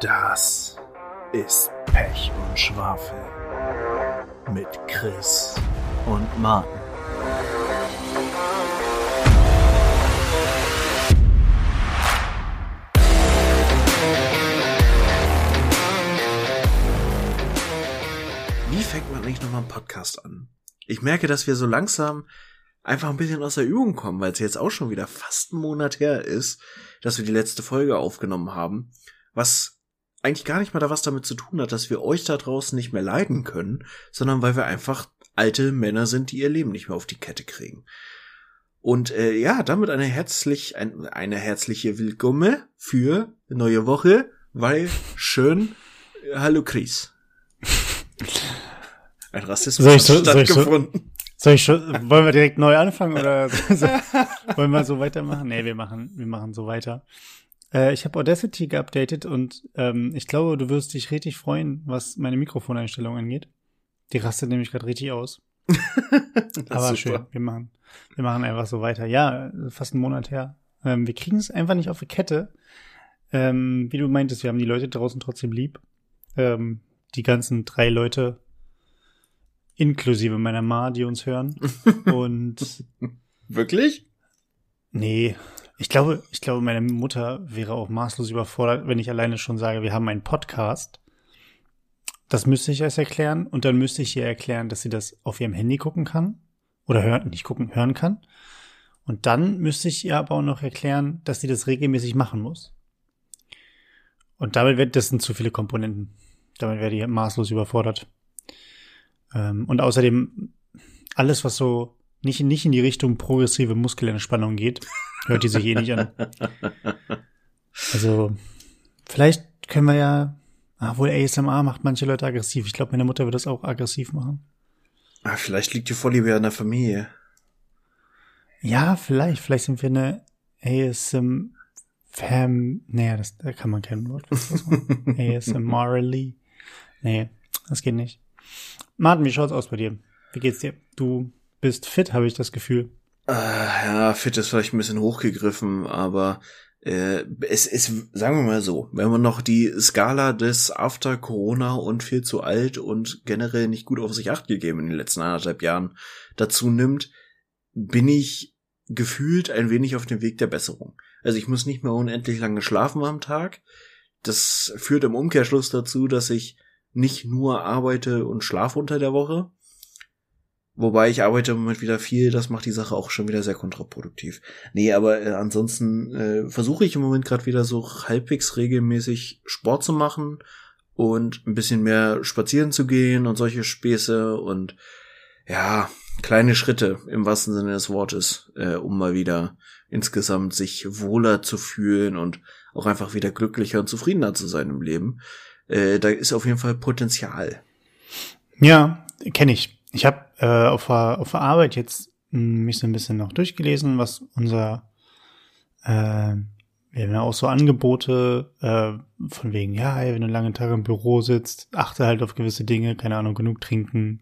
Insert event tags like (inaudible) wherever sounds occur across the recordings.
Das ist Pech und Schwafel. Mit Chris und Martin. Wie fängt man eigentlich nochmal einen Podcast an? Ich merke, dass wir so langsam einfach ein bisschen aus der Übung kommen, weil es jetzt auch schon wieder fast einen Monat her ist, dass wir die letzte Folge aufgenommen haben, was eigentlich gar nicht mal da was damit zu tun hat, dass wir euch da draußen nicht mehr leiden können, sondern weil wir einfach alte Männer sind, die ihr Leben nicht mehr auf die Kette kriegen. Und äh, ja, damit eine herzlich ein, eine herzliche Willkomme für neue Woche, weil schön Hallo Chris. Ein Rassismus Soll ich so- hat soll ich so- stattgefunden. Soll ich schon, wollen wir direkt neu anfangen oder (laughs) so, wollen wir so weitermachen? Nee, wir machen, wir machen so weiter. Äh, ich habe Audacity geupdatet und ähm, ich glaube, du wirst dich richtig freuen, was meine Mikrofoneinstellung angeht. Die rastet nämlich gerade richtig aus. (laughs) Aber super. schön, wir machen, wir machen einfach so weiter. Ja, fast einen Monat her. Ähm, wir kriegen es einfach nicht auf die Kette. Ähm, wie du meintest, wir haben die Leute draußen trotzdem lieb. Ähm, die ganzen drei Leute, inklusive meiner Ma, die uns hören. (laughs) Und Wirklich? Nee, ich glaube, ich glaube, meine Mutter wäre auch maßlos überfordert, wenn ich alleine schon sage, wir haben einen Podcast. Das müsste ich erst erklären und dann müsste ich ihr erklären, dass sie das auf ihrem Handy gucken kann oder hören, nicht gucken, hören kann. Und dann müsste ich ihr aber auch noch erklären, dass sie das regelmäßig machen muss. Und damit wird, das sind zu viele Komponenten. Damit wäre die maßlos überfordert. Ähm, und außerdem, alles, was so nicht, nicht in die Richtung progressive Muskelentspannung geht, hört die sich eh nicht an. Also, vielleicht können wir ja, ah, wohl ASMR macht manche Leute aggressiv. Ich glaube, meine Mutter wird das auch aggressiv machen. Ah, vielleicht liegt die Vorliebe ja in der Familie. Ja, vielleicht. Vielleicht sind wir eine ASM Fam. Nee, das, da kann man kein Wort. ASMRly. (laughs) Nee, das geht nicht. Martin, wie schaut's aus bei dir? Wie geht's dir? Du bist fit, habe ich das Gefühl. Äh, ja, fit ist vielleicht ein bisschen hochgegriffen, aber äh, es ist, sagen wir mal so, wenn man noch die Skala des After Corona und viel zu alt und generell nicht gut auf sich acht gegeben in den letzten anderthalb Jahren dazu nimmt, bin ich gefühlt ein wenig auf dem Weg der Besserung. Also ich muss nicht mehr unendlich lange schlafen am Tag. Das führt im Umkehrschluss dazu, dass ich nicht nur arbeite und schlafe unter der Woche, Wobei ich arbeite im Moment wieder viel, das macht die Sache auch schon wieder sehr kontraproduktiv. Nee, aber äh, ansonsten äh, versuche ich im Moment gerade wieder so halbwegs regelmäßig Sport zu machen und ein bisschen mehr spazieren zu gehen und solche Späße und ja, kleine Schritte im wahrsten Sinne des Wortes, äh, um mal wieder insgesamt sich wohler zu fühlen und auch einfach wieder glücklicher und zufriedener zu sein im Leben. Äh, da ist auf jeden Fall Potenzial. Ja, kenne ich. Ich habe äh, auf, der, auf der Arbeit jetzt mh, mich so ein bisschen noch durchgelesen, was unser äh, wir haben ja auch so Angebote äh, von wegen, ja, ey, wenn du lange Tage im Büro sitzt, achte halt auf gewisse Dinge, keine Ahnung, genug trinken,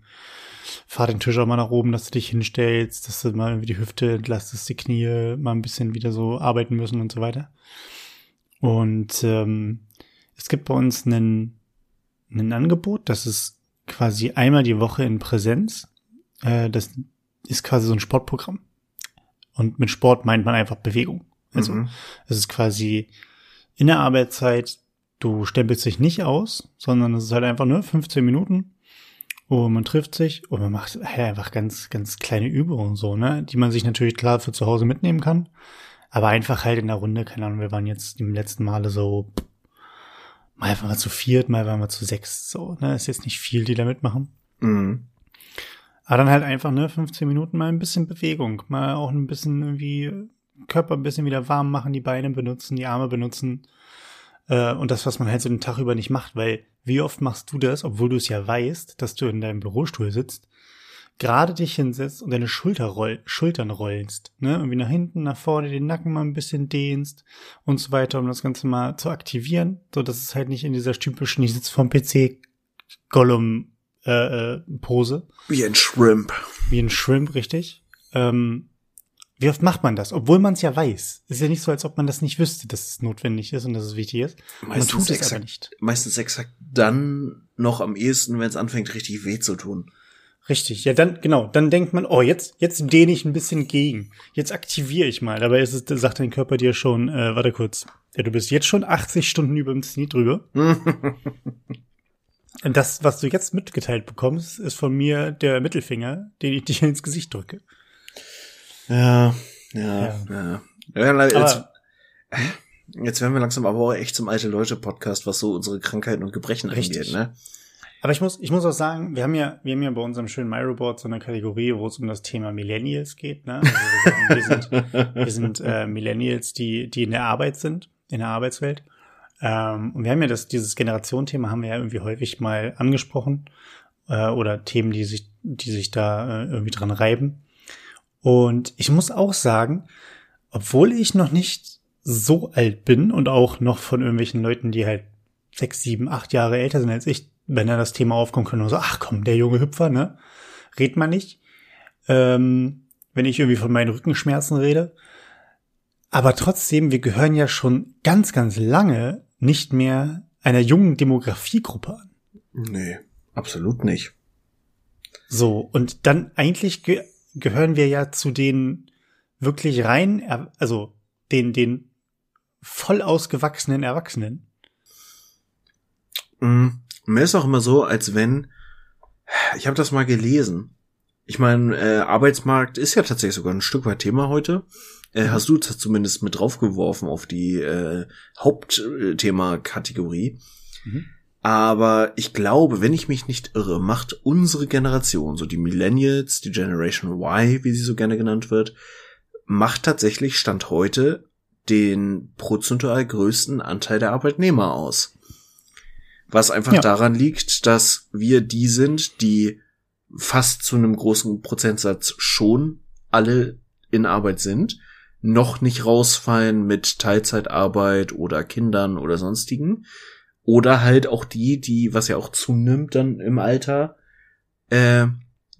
fahr den Tisch auch mal nach oben, dass du dich hinstellst, dass du mal irgendwie die Hüfte entlastest, die Knie mal ein bisschen wieder so arbeiten müssen und so weiter. Und ähm, es gibt bei uns einen, ein Angebot, das ist quasi einmal die Woche in Präsenz. Äh, das ist quasi so ein Sportprogramm. Und mit Sport meint man einfach Bewegung. Also Mhm. es ist quasi in der Arbeitszeit, du stempelst dich nicht aus, sondern es ist halt einfach nur 15 Minuten und man trifft sich und man macht halt einfach ganz, ganz kleine Übungen so, ne, die man sich natürlich klar für zu Hause mitnehmen kann. Aber einfach halt in der Runde, keine Ahnung, wir waren jetzt im letzten Male so, mal waren wir zu viert, mal waren wir zu sechs, so, ne, ist jetzt nicht viel, die da mitmachen. Mhm. Aber dann halt einfach, ne, 15 Minuten mal ein bisschen Bewegung, mal auch ein bisschen irgendwie Körper ein bisschen wieder warm machen, die Beine benutzen, die Arme benutzen. Äh, und das, was man halt so den Tag über nicht macht, weil wie oft machst du das, obwohl du es ja weißt, dass du in deinem Bürostuhl sitzt, gerade dich hinsetzt und deine Schulter roll Schultern rollst, ne, irgendwie nach hinten, nach vorne, den Nacken mal ein bisschen dehnst und so weiter, um das Ganze mal zu aktivieren, so dass es halt nicht in dieser typischen, ich sitze vorm PC Gollum äh, äh, Pose Wie ein Shrimp. wie ein Shrimp, richtig. Ähm, Wie oft macht man das? Obwohl man es ja weiß. Ist ja nicht so, als ob man das nicht wüsste, dass es notwendig ist und dass es wichtig ist. Meistens man tut es exakt, aber nicht. Meistens exakt dann noch am ehesten, wenn es anfängt, richtig weh zu tun. Richtig, ja, dann, genau, dann denkt man, oh, jetzt, jetzt dehne ich ein bisschen gegen. Jetzt aktiviere ich mal. Dabei ist es, sagt dein Körper dir schon, äh, warte kurz, ja, du bist jetzt schon 80 Stunden über dem Zenit drüber. (laughs) Und das, was du jetzt mitgeteilt bekommst, ist von mir der Mittelfinger, den ich (laughs) dir ins Gesicht drücke. Ja, ja, ja. ja. jetzt, Aber- jetzt werden wir langsam aber auch echt zum alte Leute Podcast, was so unsere Krankheiten und Gebrechen Richtig. angeht, ne? Aber ich muss, ich muss auch sagen, wir haben ja, wir haben ja bei unserem schönen MyReport so eine Kategorie, wo es um das Thema Millennials geht. Ne? Also wir, sagen, wir sind, (laughs) wir sind äh, Millennials, die, die in der Arbeit sind, in der Arbeitswelt. Ähm, und wir haben ja das, dieses Generationenthema haben wir ja irgendwie häufig mal angesprochen äh, oder Themen, die sich, die sich da äh, irgendwie dran reiben. Und ich muss auch sagen, obwohl ich noch nicht so alt bin und auch noch von irgendwelchen Leuten, die halt sechs, sieben, acht Jahre älter sind als ich, wenn da das Thema aufkommt, können so, ach komm, der junge Hüpfer, ne? Red man nicht. Ähm, wenn ich irgendwie von meinen Rückenschmerzen rede. Aber trotzdem, wir gehören ja schon ganz, ganz lange nicht mehr einer jungen Demografiegruppe an. Nee, absolut nicht. So, und dann eigentlich ge gehören wir ja zu den wirklich rein, also den, den voll ausgewachsenen Erwachsenen. Mm, Mir ist auch immer so, als wenn, ich habe das mal gelesen. Ich meine, äh, Arbeitsmarkt ist ja tatsächlich sogar ein Stück weit Thema heute. Äh, hast du zumindest mit draufgeworfen auf die äh, Hauptthema-Kategorie. Mhm. Aber ich glaube, wenn ich mich nicht irre, macht unsere Generation, so die Millennials, die Generation Y, wie sie so gerne genannt wird, macht tatsächlich Stand heute den prozentual größten Anteil der Arbeitnehmer aus. Was einfach Ja. daran liegt, dass wir die sind, die fast zu einem großen Prozentsatz schon alle in Arbeit sind, noch nicht rausfallen mit Teilzeitarbeit oder Kindern oder sonstigen. Oder halt auch die, die, was ja auch zunimmt dann im Alter, äh,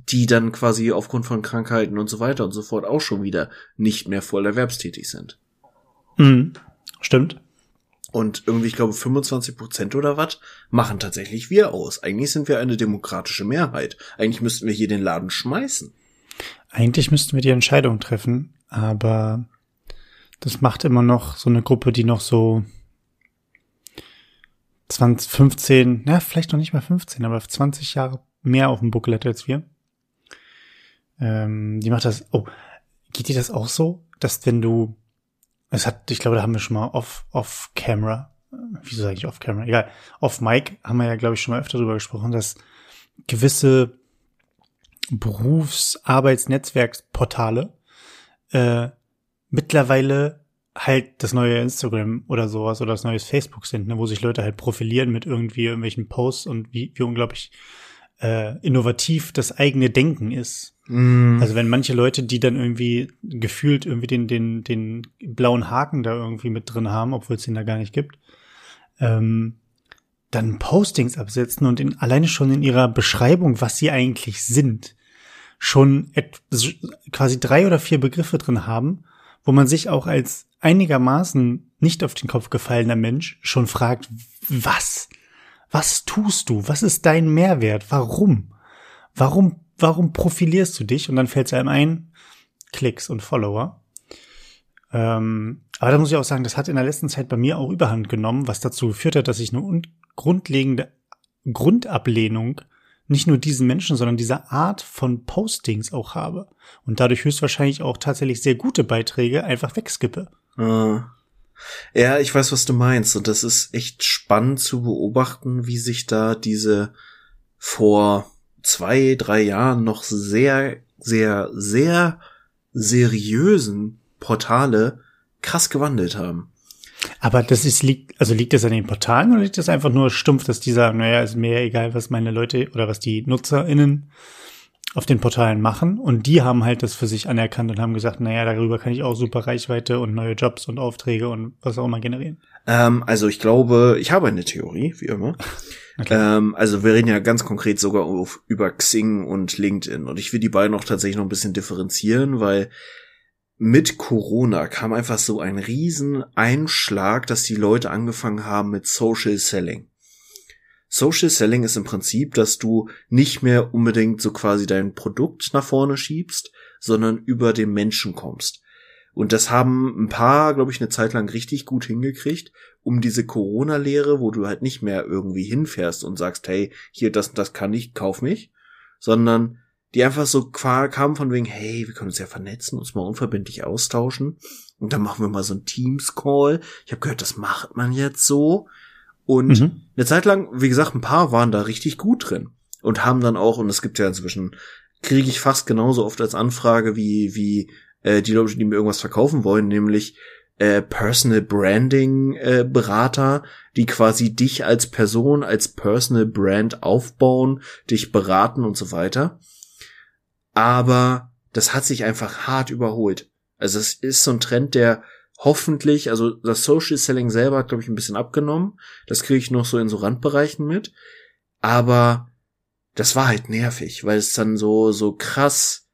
die dann quasi aufgrund von Krankheiten und so weiter und so fort auch schon wieder nicht mehr voll erwerbstätig sind. Mhm. Stimmt. Und irgendwie, ich glaube, 25 Prozent oder was machen tatsächlich wir aus. Eigentlich sind wir eine demokratische Mehrheit. Eigentlich müssten wir hier den Laden schmeißen. Eigentlich müssten wir die Entscheidung treffen, aber das macht immer noch so eine Gruppe, die noch so 20, 15, na, vielleicht noch nicht mal 15, aber 20 Jahre mehr auf dem Buckel hat als wir. Ähm, die macht das, oh, geht dir das auch so, dass wenn du, es hat, ich glaube, da haben wir schon mal off, off camera, äh, wieso sage ich off camera, egal, off mic haben wir ja, glaube ich, schon mal öfter drüber gesprochen, dass gewisse Berufsarbeitsnetzwerksportale äh, mittlerweile halt das neue Instagram oder sowas oder das neue Facebook sind, ne, wo sich Leute halt profilieren mit irgendwie irgendwelchen Posts und wie, wie unglaublich äh, innovativ das eigene Denken ist. Also wenn manche Leute, die dann irgendwie gefühlt irgendwie den, den, den blauen Haken da irgendwie mit drin haben, obwohl es den da gar nicht gibt, ähm, dann Postings absetzen und in, alleine schon in ihrer Beschreibung, was sie eigentlich sind, schon quasi drei oder vier Begriffe drin haben, wo man sich auch als einigermaßen nicht auf den Kopf gefallener Mensch schon fragt, was? Was tust du? Was ist dein Mehrwert? Warum? Warum, warum profilierst du dich? Und dann fällt es einem ein, Klicks und Follower. Ähm, aber da muss ich auch sagen, das hat in der letzten Zeit bei mir auch überhand genommen, was dazu geführt hat, dass ich eine un- grundlegende Grundablehnung nicht nur diesen Menschen, sondern dieser Art von Postings auch habe. Und dadurch höchstwahrscheinlich auch tatsächlich sehr gute Beiträge einfach wegskippe. Äh, ja, ich weiß, was du meinst. Und das ist echt spannend zu beobachten, wie sich da diese vor zwei, drei Jahren noch sehr, sehr, sehr seriösen Portale krass gewandelt haben. Aber das ist, liegt, also liegt das an den Portalen oder liegt das einfach nur stumpf, dass die sagen, naja, ist mir ja egal, was meine Leute oder was die NutzerInnen auf den Portalen machen und die haben halt das für sich anerkannt und haben gesagt, naja, darüber kann ich auch super Reichweite und neue Jobs und Aufträge und was auch immer generieren. Ähm, also ich glaube, ich habe eine Theorie, wie immer. (laughs) Okay. Ähm, also wir reden ja ganz konkret sogar auf, über Xing und LinkedIn. Und ich will die beiden auch tatsächlich noch ein bisschen differenzieren, weil mit Corona kam einfach so ein riesen Einschlag, dass die Leute angefangen haben mit Social Selling. Social Selling ist im Prinzip, dass du nicht mehr unbedingt so quasi dein Produkt nach vorne schiebst, sondern über den Menschen kommst. Und das haben ein paar, glaube ich, eine Zeit lang richtig gut hingekriegt, um diese Corona-Lehre, wo du halt nicht mehr irgendwie hinfährst und sagst, hey, hier, das, das kann ich, kauf mich, sondern die einfach so kamen von wegen, hey, wir können uns ja vernetzen, uns mal unverbindlich austauschen. Und dann machen wir mal so ein Teams-Call. Ich habe gehört, das macht man jetzt so. Und mhm. eine Zeit lang, wie gesagt, ein paar waren da richtig gut drin. Und haben dann auch, und es gibt ja inzwischen, kriege ich fast genauso oft als Anfrage wie, wie äh, die Leute, die mir irgendwas verkaufen wollen, nämlich äh, Personal Branding äh, Berater, die quasi dich als Person, als Personal Brand aufbauen, dich beraten und so weiter aber das hat sich einfach hart überholt. Also es ist so ein Trend, der hoffentlich, also das Social Selling selber hat, glaube ich, ein bisschen abgenommen. Das kriege ich noch so in so Randbereichen mit. Aber das war halt nervig, weil es dann so, so krass,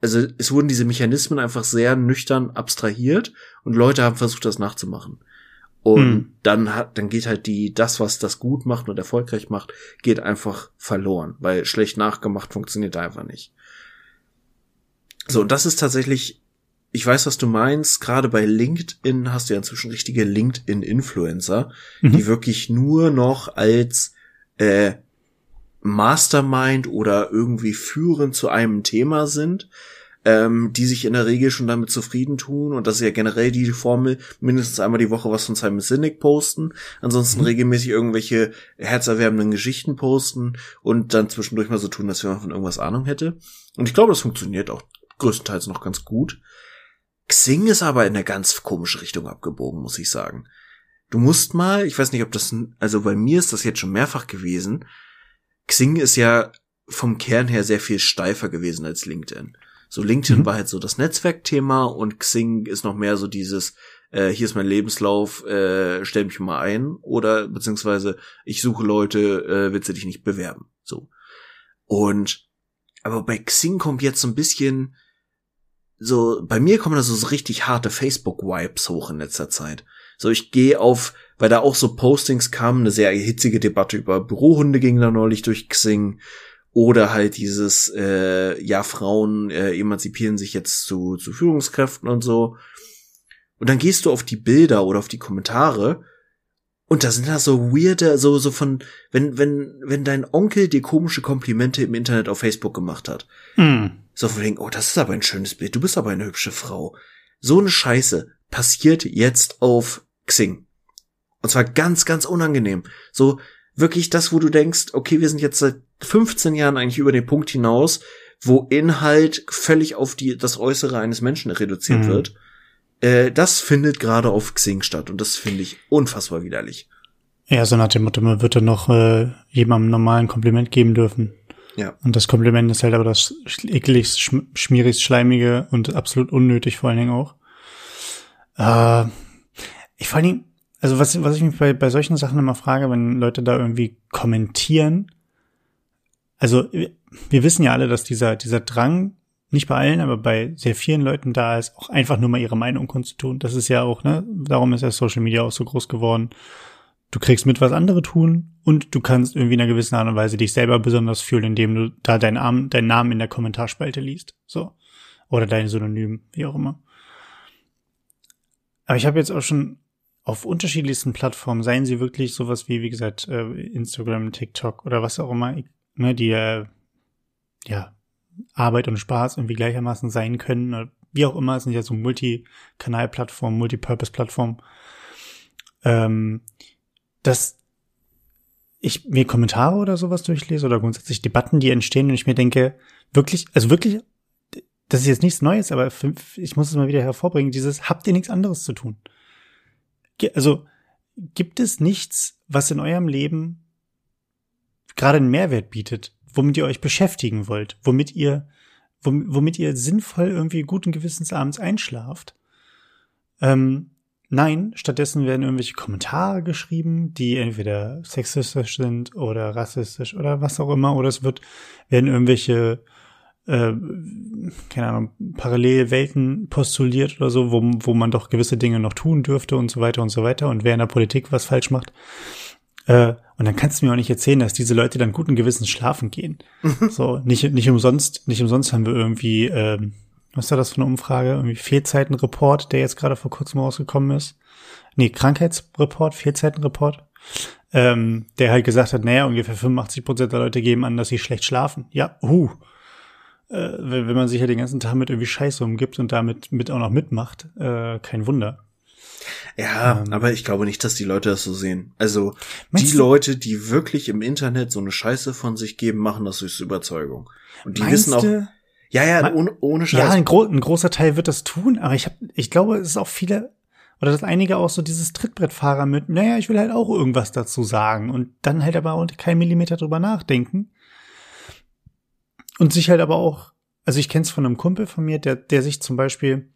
also es wurden diese Mechanismen einfach sehr nüchtern abstrahiert und Leute haben versucht, das nachzumachen. Und hm. dann hat, dann geht halt die, das, was das gut macht und erfolgreich macht, geht einfach verloren, weil schlecht nachgemacht funktioniert einfach nicht. So, und das ist tatsächlich, ich weiß, was du meinst, gerade bei LinkedIn hast du ja inzwischen richtige LinkedIn-Influencer, mhm. die wirklich nur noch als äh, Mastermind oder irgendwie führend zu einem Thema sind, ähm, die sich in der Regel schon damit zufrieden tun und das ist ja generell die Formel, mindestens einmal die Woche was von Simon Sinek posten, ansonsten mhm. regelmäßig irgendwelche herzerwärmenden Geschichten posten und dann zwischendurch mal so tun, dass man von irgendwas Ahnung hätte. Und ich glaube, das funktioniert auch größtenteils noch ganz gut. Xing ist aber in eine ganz komische Richtung abgebogen, muss ich sagen. Du musst mal, ich weiß nicht, ob das, also bei mir ist das jetzt schon mehrfach gewesen. Xing ist ja vom Kern her sehr viel steifer gewesen als LinkedIn. So LinkedIn mhm. war halt so das Netzwerkthema und Xing ist noch mehr so dieses, äh, hier ist mein Lebenslauf, äh, stell mich mal ein oder beziehungsweise ich suche Leute, äh, willst du dich nicht bewerben? So. Und aber bei Xing kommt jetzt so ein bisschen so, bei mir kommen da so, so richtig harte Facebook-Vibes hoch in letzter Zeit. So, ich gehe auf, weil da auch so Postings kamen, eine sehr hitzige Debatte über Bürohunde ging da neulich durch Xing. Oder halt dieses, äh, ja, Frauen äh, emanzipieren sich jetzt zu, zu Führungskräften und so. Und dann gehst du auf die Bilder oder auf die Kommentare und da sind da so weirde, so, so von, wenn, wenn, wenn dein Onkel dir komische Komplimente im Internet auf Facebook gemacht hat. Mm. So von wegen, oh, das ist aber ein schönes Bild, du bist aber eine hübsche Frau. So eine Scheiße passiert jetzt auf Xing. Und zwar ganz, ganz unangenehm. So wirklich das, wo du denkst, okay, wir sind jetzt seit 15 Jahren eigentlich über den Punkt hinaus, wo Inhalt völlig auf die, das Äußere eines Menschen reduziert mm. wird äh, das findet gerade auf Xing statt und das finde ich unfassbar widerlich. Ja, so nach dem Motto, man würde noch äh, jemandem normalen Kompliment geben dürfen. Ja. Und das Kompliment ist halt aber das ekligst, schmierigst, schleimige und absolut unnötig vor allen Dingen auch. Äh, ich vor allen Dingen, also was, was ich mich bei, bei solchen Sachen immer frage, wenn Leute da irgendwie kommentieren, also wir wissen ja alle, dass dieser, dieser Drang nicht bei allen, aber bei sehr vielen Leuten da ist, auch einfach nur mal ihre Meinung kundzutun. Das ist ja auch, ne, darum ist ja Social Media auch so groß geworden. Du kriegst mit, was andere tun und du kannst irgendwie in einer gewissen Art und Weise dich selber besonders fühlen, indem du da deinen, Arm, deinen Namen in der Kommentarspalte liest. So. Oder dein Synonym, wie auch immer. Aber ich habe jetzt auch schon auf unterschiedlichsten Plattformen, seien sie wirklich sowas wie, wie gesagt, äh, Instagram, TikTok oder was auch immer, ne, die äh, ja Arbeit und Spaß irgendwie gleichermaßen sein können. Wie auch immer, es sind ja so Multi-Kanal-Plattformen, Multi-Purpose-Plattformen. Ähm, dass ich mir Kommentare oder sowas durchlese oder grundsätzlich Debatten, die entstehen und ich mir denke, wirklich, also wirklich, das ist jetzt nichts Neues, aber ich muss es mal wieder hervorbringen, dieses, habt ihr nichts anderes zu tun? Also, gibt es nichts, was in eurem Leben gerade einen Mehrwert bietet? womit ihr euch beschäftigen wollt, womit ihr, womit ihr sinnvoll irgendwie guten Gewissens abends einschlaft. Ähm, nein, stattdessen werden irgendwelche Kommentare geschrieben, die entweder sexistisch sind oder rassistisch oder was auch immer, oder es wird, werden irgendwelche äh, keine Ahnung, Parallelwelten postuliert oder so, wo, wo man doch gewisse Dinge noch tun dürfte und so weiter und so weiter und wer in der Politik was falsch macht. Äh, und dann kannst du mir auch nicht erzählen, dass diese Leute dann guten Gewissens schlafen gehen. (laughs) so, nicht, nicht umsonst, nicht umsonst haben wir irgendwie, ähm, was war das für eine Umfrage? Irgendwie Fehlzeitenreport, der jetzt gerade vor kurzem rausgekommen ist. Nee, Krankheitsreport, Fehlzeitenreport. Ähm, der halt gesagt hat, naja, ungefähr 85 Prozent der Leute geben an, dass sie schlecht schlafen. Ja, uh. Äh, wenn man sich ja den ganzen Tag mit irgendwie Scheiße umgibt und damit mit auch noch mitmacht, äh, kein Wunder. Ja, ähm, aber ich glaube nicht, dass die Leute das so sehen. Also die Leute, die wirklich im Internet so eine Scheiße von sich geben, machen das durch Überzeugung. Und die wissen auch. Ja, ja, ohne, ohne Scheiße. Ja, ein, gro ein, großer Teil wird das tun, aber ich habe, ich glaube, es ist auch viele oder dass einige auch so dieses Trittbrettfahrer mit, naja, ich will halt auch irgendwas dazu sagen und dann halt aber auch kein Millimeter drüber nachdenken. Und sich halt aber auch, also ich kenne es von einem Kumpel von mir, der, der sich zum Beispiel,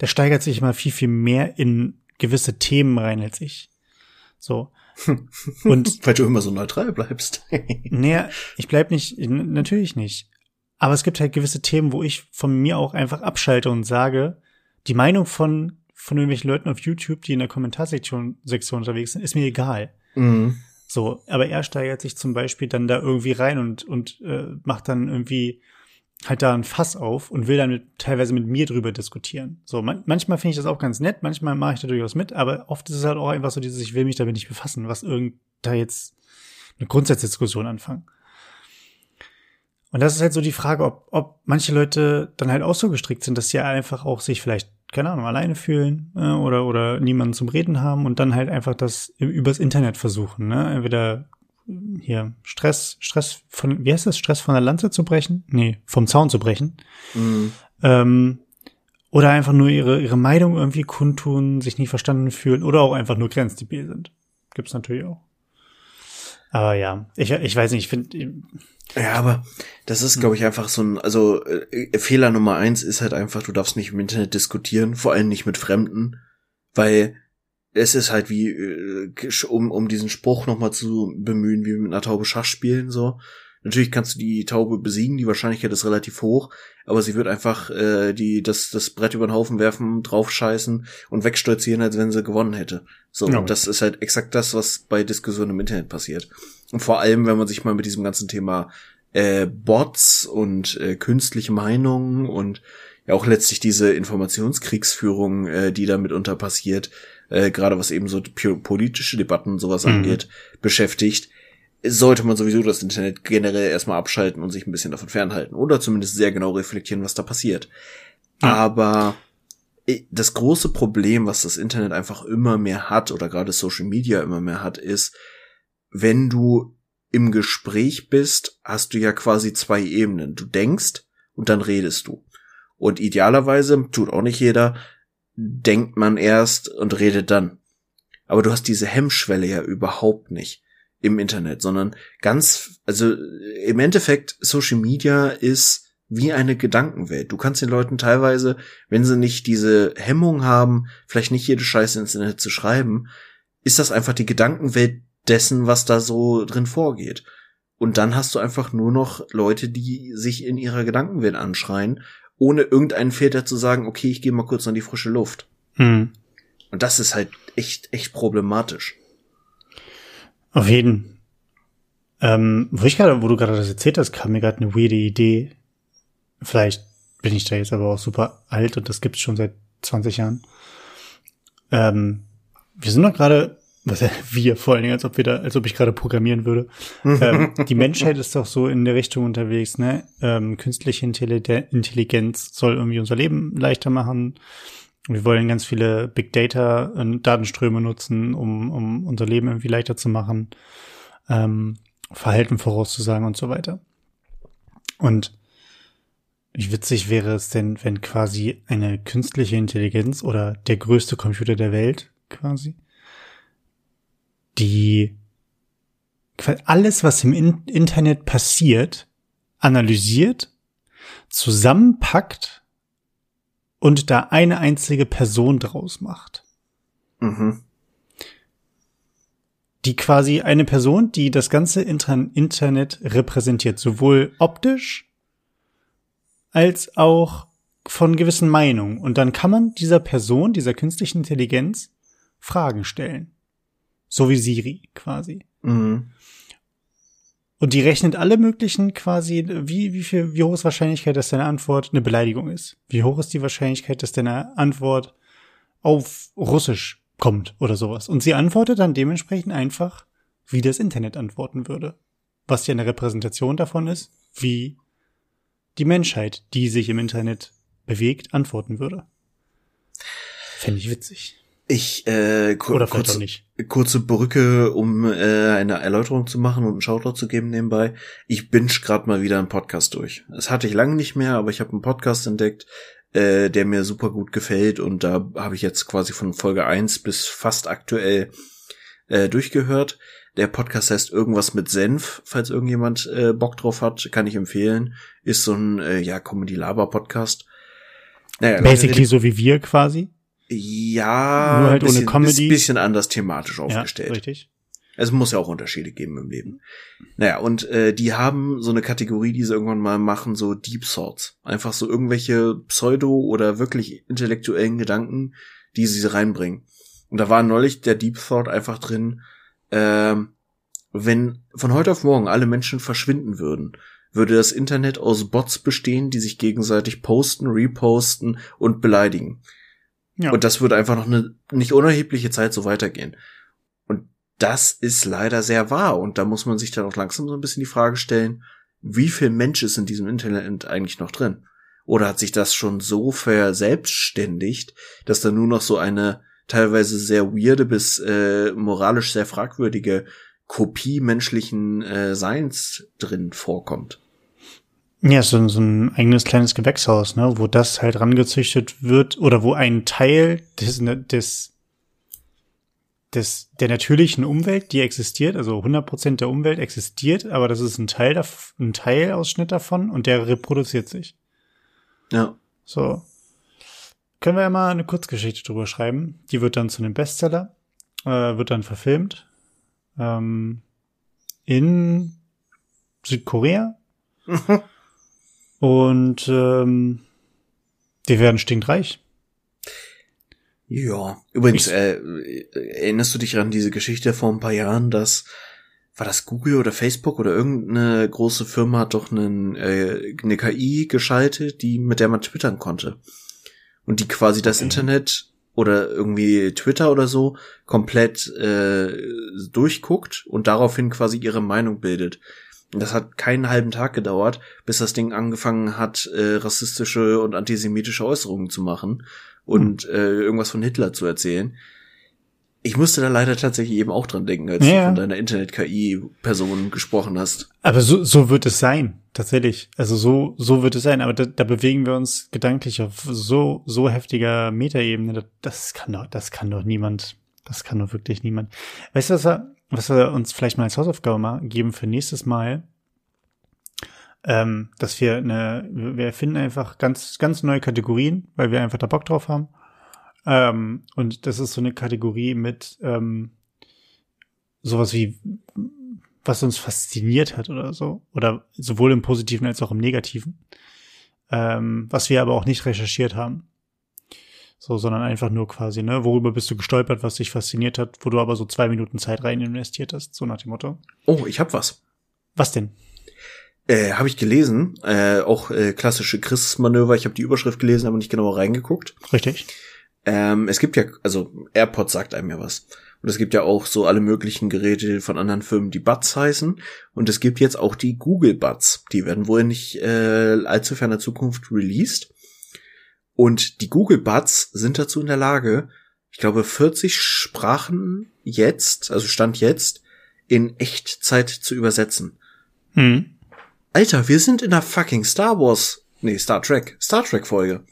der steigert sich immer viel, viel mehr in gewisse Themen rein als ich. So. (laughs) Und weil du immer so neutral bleibst. naja, ich bleib nicht, natürlich nicht. Aber es gibt halt gewisse Themen, wo ich von mir auch einfach abschalte und sage, die Meinung von von irgendwelchen Leuten auf YouTube, die in der Kommentarsektion Sektion unterwegs sind, ist mir egal. Mhm. So, aber er steigert sich zum Beispiel dann da irgendwie rein und, und äh, macht dann irgendwie halt da ein Fass auf und will dann mit, teilweise mit mir drüber diskutieren. So, man, manchmal finde ich das auch ganz nett, manchmal mache ich da durchaus mit, aber oft ist es halt auch einfach so dieses, ich will mich damit nicht befassen, was irgend da jetzt eine Grundsatzdiskussion anfangen. Und das ist halt so die Frage, ob, ob manche Leute dann halt auch so gestrickt sind, dass sie einfach auch sich vielleicht keine Ahnung, alleine fühlen äh, oder, oder niemanden zum Reden haben und dann halt einfach das übers Internet versuchen. Ne? Entweder hier Stress, Stress von, wie heißt das, Stress von der Lanze zu brechen? Nee, vom Zaun zu brechen. Mhm. Ähm, oder einfach nur ihre, ihre Meinung irgendwie kundtun, sich nicht verstanden fühlen oder auch einfach nur grenzdebil sind. Gibt's natürlich auch. Aber ja, ich, ich weiß nicht, ich finde. Ja, aber das ist, glaube ich, einfach so ein, also äh, Fehler Nummer eins ist halt einfach, du darfst nicht im Internet diskutieren, vor allem nicht mit Fremden, weil es ist halt wie, äh, um, um diesen Spruch nochmal zu bemühen, wie mit einer Taube Schach spielen, so. Natürlich kannst du die Taube besiegen, die Wahrscheinlichkeit ist relativ hoch, aber sie wird einfach äh, die das das Brett über den Haufen werfen, draufscheißen und wegstolzieren, als wenn sie gewonnen hätte. So, ja. und das ist halt exakt das, was bei Diskussionen im Internet passiert. Und vor allem, wenn man sich mal mit diesem ganzen Thema äh, Bots und äh, künstliche Meinungen und ja auch letztlich diese Informationskriegsführung, äh, die da mitunter passiert, äh, gerade was eben so politische Debatten und sowas mhm. angeht, beschäftigt sollte man sowieso das Internet generell erstmal abschalten und sich ein bisschen davon fernhalten oder zumindest sehr genau reflektieren, was da passiert. Ja. Aber das große Problem, was das Internet einfach immer mehr hat oder gerade Social Media immer mehr hat, ist, wenn du im Gespräch bist, hast du ja quasi zwei Ebenen. Du denkst und dann redest du. Und idealerweise, tut auch nicht jeder, denkt man erst und redet dann. Aber du hast diese Hemmschwelle ja überhaupt nicht im Internet, sondern ganz, also im Endeffekt Social Media ist wie eine Gedankenwelt. Du kannst den Leuten teilweise, wenn sie nicht diese Hemmung haben, vielleicht nicht jede Scheiße ins Internet zu schreiben, ist das einfach die Gedankenwelt dessen, was da so drin vorgeht. Und dann hast du einfach nur noch Leute, die sich in ihrer Gedankenwelt anschreien, ohne irgendeinen Filter zu sagen, okay, ich gehe mal kurz an die frische Luft. Hm. Und das ist halt echt, echt problematisch. Auf jeden. Ähm, wo ich gerade, wo du gerade das erzählt hast, kam mir gerade eine weirde Idee. Vielleicht bin ich da jetzt aber auch super alt und das gibt's schon seit 20 Jahren. Ähm, wir sind doch gerade, (laughs) was ja, wir vor allen Dingen, als ob wir da, als ob ich gerade programmieren würde. (laughs) ähm, die Menschheit ist doch so in der Richtung unterwegs, ne? Ähm, künstliche Intelligenz soll irgendwie unser Leben leichter machen. Wir wollen ganz viele Big Data und Datenströme nutzen, um, um unser Leben irgendwie leichter zu machen, ähm, Verhalten vorauszusagen und so weiter. Und wie witzig wäre es denn, wenn quasi eine künstliche Intelligenz oder der größte Computer der Welt quasi, die alles, was im Internet passiert, analysiert, zusammenpackt und da eine einzige Person draus macht. Mhm. Die quasi eine Person, die das ganze Inter Internet repräsentiert, sowohl optisch als auch von gewissen Meinungen. Und dann kann man dieser Person, dieser künstlichen Intelligenz, Fragen stellen. So wie Siri quasi. Mhm. Und die rechnet alle möglichen quasi, wie, wie viel, wie hoch ist Wahrscheinlichkeit, dass deine Antwort eine Beleidigung ist? Wie hoch ist die Wahrscheinlichkeit, dass deine Antwort auf Russisch kommt oder sowas? Und sie antwortet dann dementsprechend einfach, wie das Internet antworten würde. Was ja eine Repräsentation davon ist, wie die Menschheit, die sich im Internet bewegt, antworten würde. Fände ich witzig. Ich, äh, kur Oder kurz, nicht. kurze Brücke, um äh, eine Erläuterung zu machen und einen Shoutout zu geben nebenbei. Ich binge gerade mal wieder einen Podcast durch. Das hatte ich lange nicht mehr, aber ich habe einen Podcast entdeckt, äh, der mir super gut gefällt und da habe ich jetzt quasi von Folge 1 bis fast aktuell äh, durchgehört. Der Podcast heißt irgendwas mit Senf, falls irgendjemand äh, Bock drauf hat, kann ich empfehlen. Ist so ein äh, ja Comedy-Laber-Podcast. Naja, Basically so wie wir quasi. Ja, Nur halt ohne bisschen, Comedy. Ist ein bisschen anders thematisch aufgestellt. Ja, richtig. Es muss ja auch Unterschiede geben im Leben. Naja, und äh, die haben so eine Kategorie, die sie irgendwann mal machen, so Deep Thoughts. Einfach so irgendwelche Pseudo- oder wirklich intellektuellen Gedanken, die sie reinbringen. Und da war neulich der Deep Thought einfach drin, ähm, wenn von heute auf morgen alle Menschen verschwinden würden, würde das Internet aus Bots bestehen, die sich gegenseitig posten, reposten und beleidigen. Ja. Und das würde einfach noch eine nicht unerhebliche Zeit so weitergehen. Und das ist leider sehr wahr. Und da muss man sich dann auch langsam so ein bisschen die Frage stellen, wie viel Mensch ist in diesem Internet eigentlich noch drin? Oder hat sich das schon so verselbstständigt, dass da nur noch so eine teilweise sehr weirde bis äh, moralisch sehr fragwürdige Kopie menschlichen äh, Seins drin vorkommt? Ja, so, so ein eigenes kleines Gewächshaus, ne, wo das halt rangezüchtet wird oder wo ein Teil des, des, des der natürlichen Umwelt, die existiert, also 100% der Umwelt existiert, aber das ist ein Teil, dav- ein Teilausschnitt davon und der reproduziert sich. Ja. So. Können wir ja mal eine Kurzgeschichte drüber schreiben. Die wird dann zu einem Bestseller, äh, wird dann verfilmt. Ähm, in Südkorea. (laughs) Und ähm, die werden stinkreich. Ja, übrigens, Ich- äh, erinnerst du dich an diese Geschichte vor ein paar Jahren, dass war das Google oder Facebook oder irgendeine große Firma hat doch einen, äh, eine KI geschaltet, die mit der man twittern konnte und die quasi das Okay. Internet oder irgendwie Twitter oder so komplett äh, durchguckt und daraufhin quasi ihre Meinung bildet. Das hat keinen halben Tag gedauert, bis das Ding angefangen hat, äh, rassistische und antisemitische Äußerungen zu machen und äh, irgendwas von Hitler zu erzählen. Ich musste da leider tatsächlich eben auch dran denken, als Ja. du von deiner Internet-KI-Person gesprochen hast. Aber so, so wird es sein, tatsächlich. Also so, so wird es sein. Aber da, da bewegen wir uns gedanklich auf so, so heftiger Metaebene. Das, kann doch, das kann doch niemand, das kann doch wirklich niemand. Weißt du, was wir, was wir uns vielleicht mal als Hausaufgabe geben für nächstes Mal? Ähm, dass wir eine, wir erfinden einfach ganz, ganz neue Kategorien, weil wir einfach da Bock drauf haben. Ähm, und das ist so eine Kategorie mit ähm, sowas wie was uns fasziniert hat oder so. Oder sowohl im Positiven als auch im Negativen. Ähm, was wir aber auch nicht recherchiert haben. So, sondern einfach nur quasi, ne, worüber bist du gestolpert, was dich fasziniert hat, wo du aber so zwei Minuten Zeit rein investiert hast, so nach dem Motto. Oh, ich hab was. Was denn? Äh, habe ich gelesen. Äh, auch äh, klassische Chris-Manöver. Ich habe die Überschrift gelesen, aber nicht genauer reingeguckt. Richtig? Ähm, es gibt ja, also AirPods sagt einem ja was. Und es gibt ja auch so alle möglichen Geräte von anderen Firmen, die Buds heißen. Und es gibt jetzt auch die Google Buds. Die werden wohl nicht äh, allzu ferner Zukunft released. Und die Google Buds sind dazu in der Lage, ich glaube, 40 Sprachen jetzt, also Stand jetzt, in Echtzeit zu übersetzen. Hm. Alter, wir sind in der fucking Star Wars, nee, Star Trek, Star Trek Folge.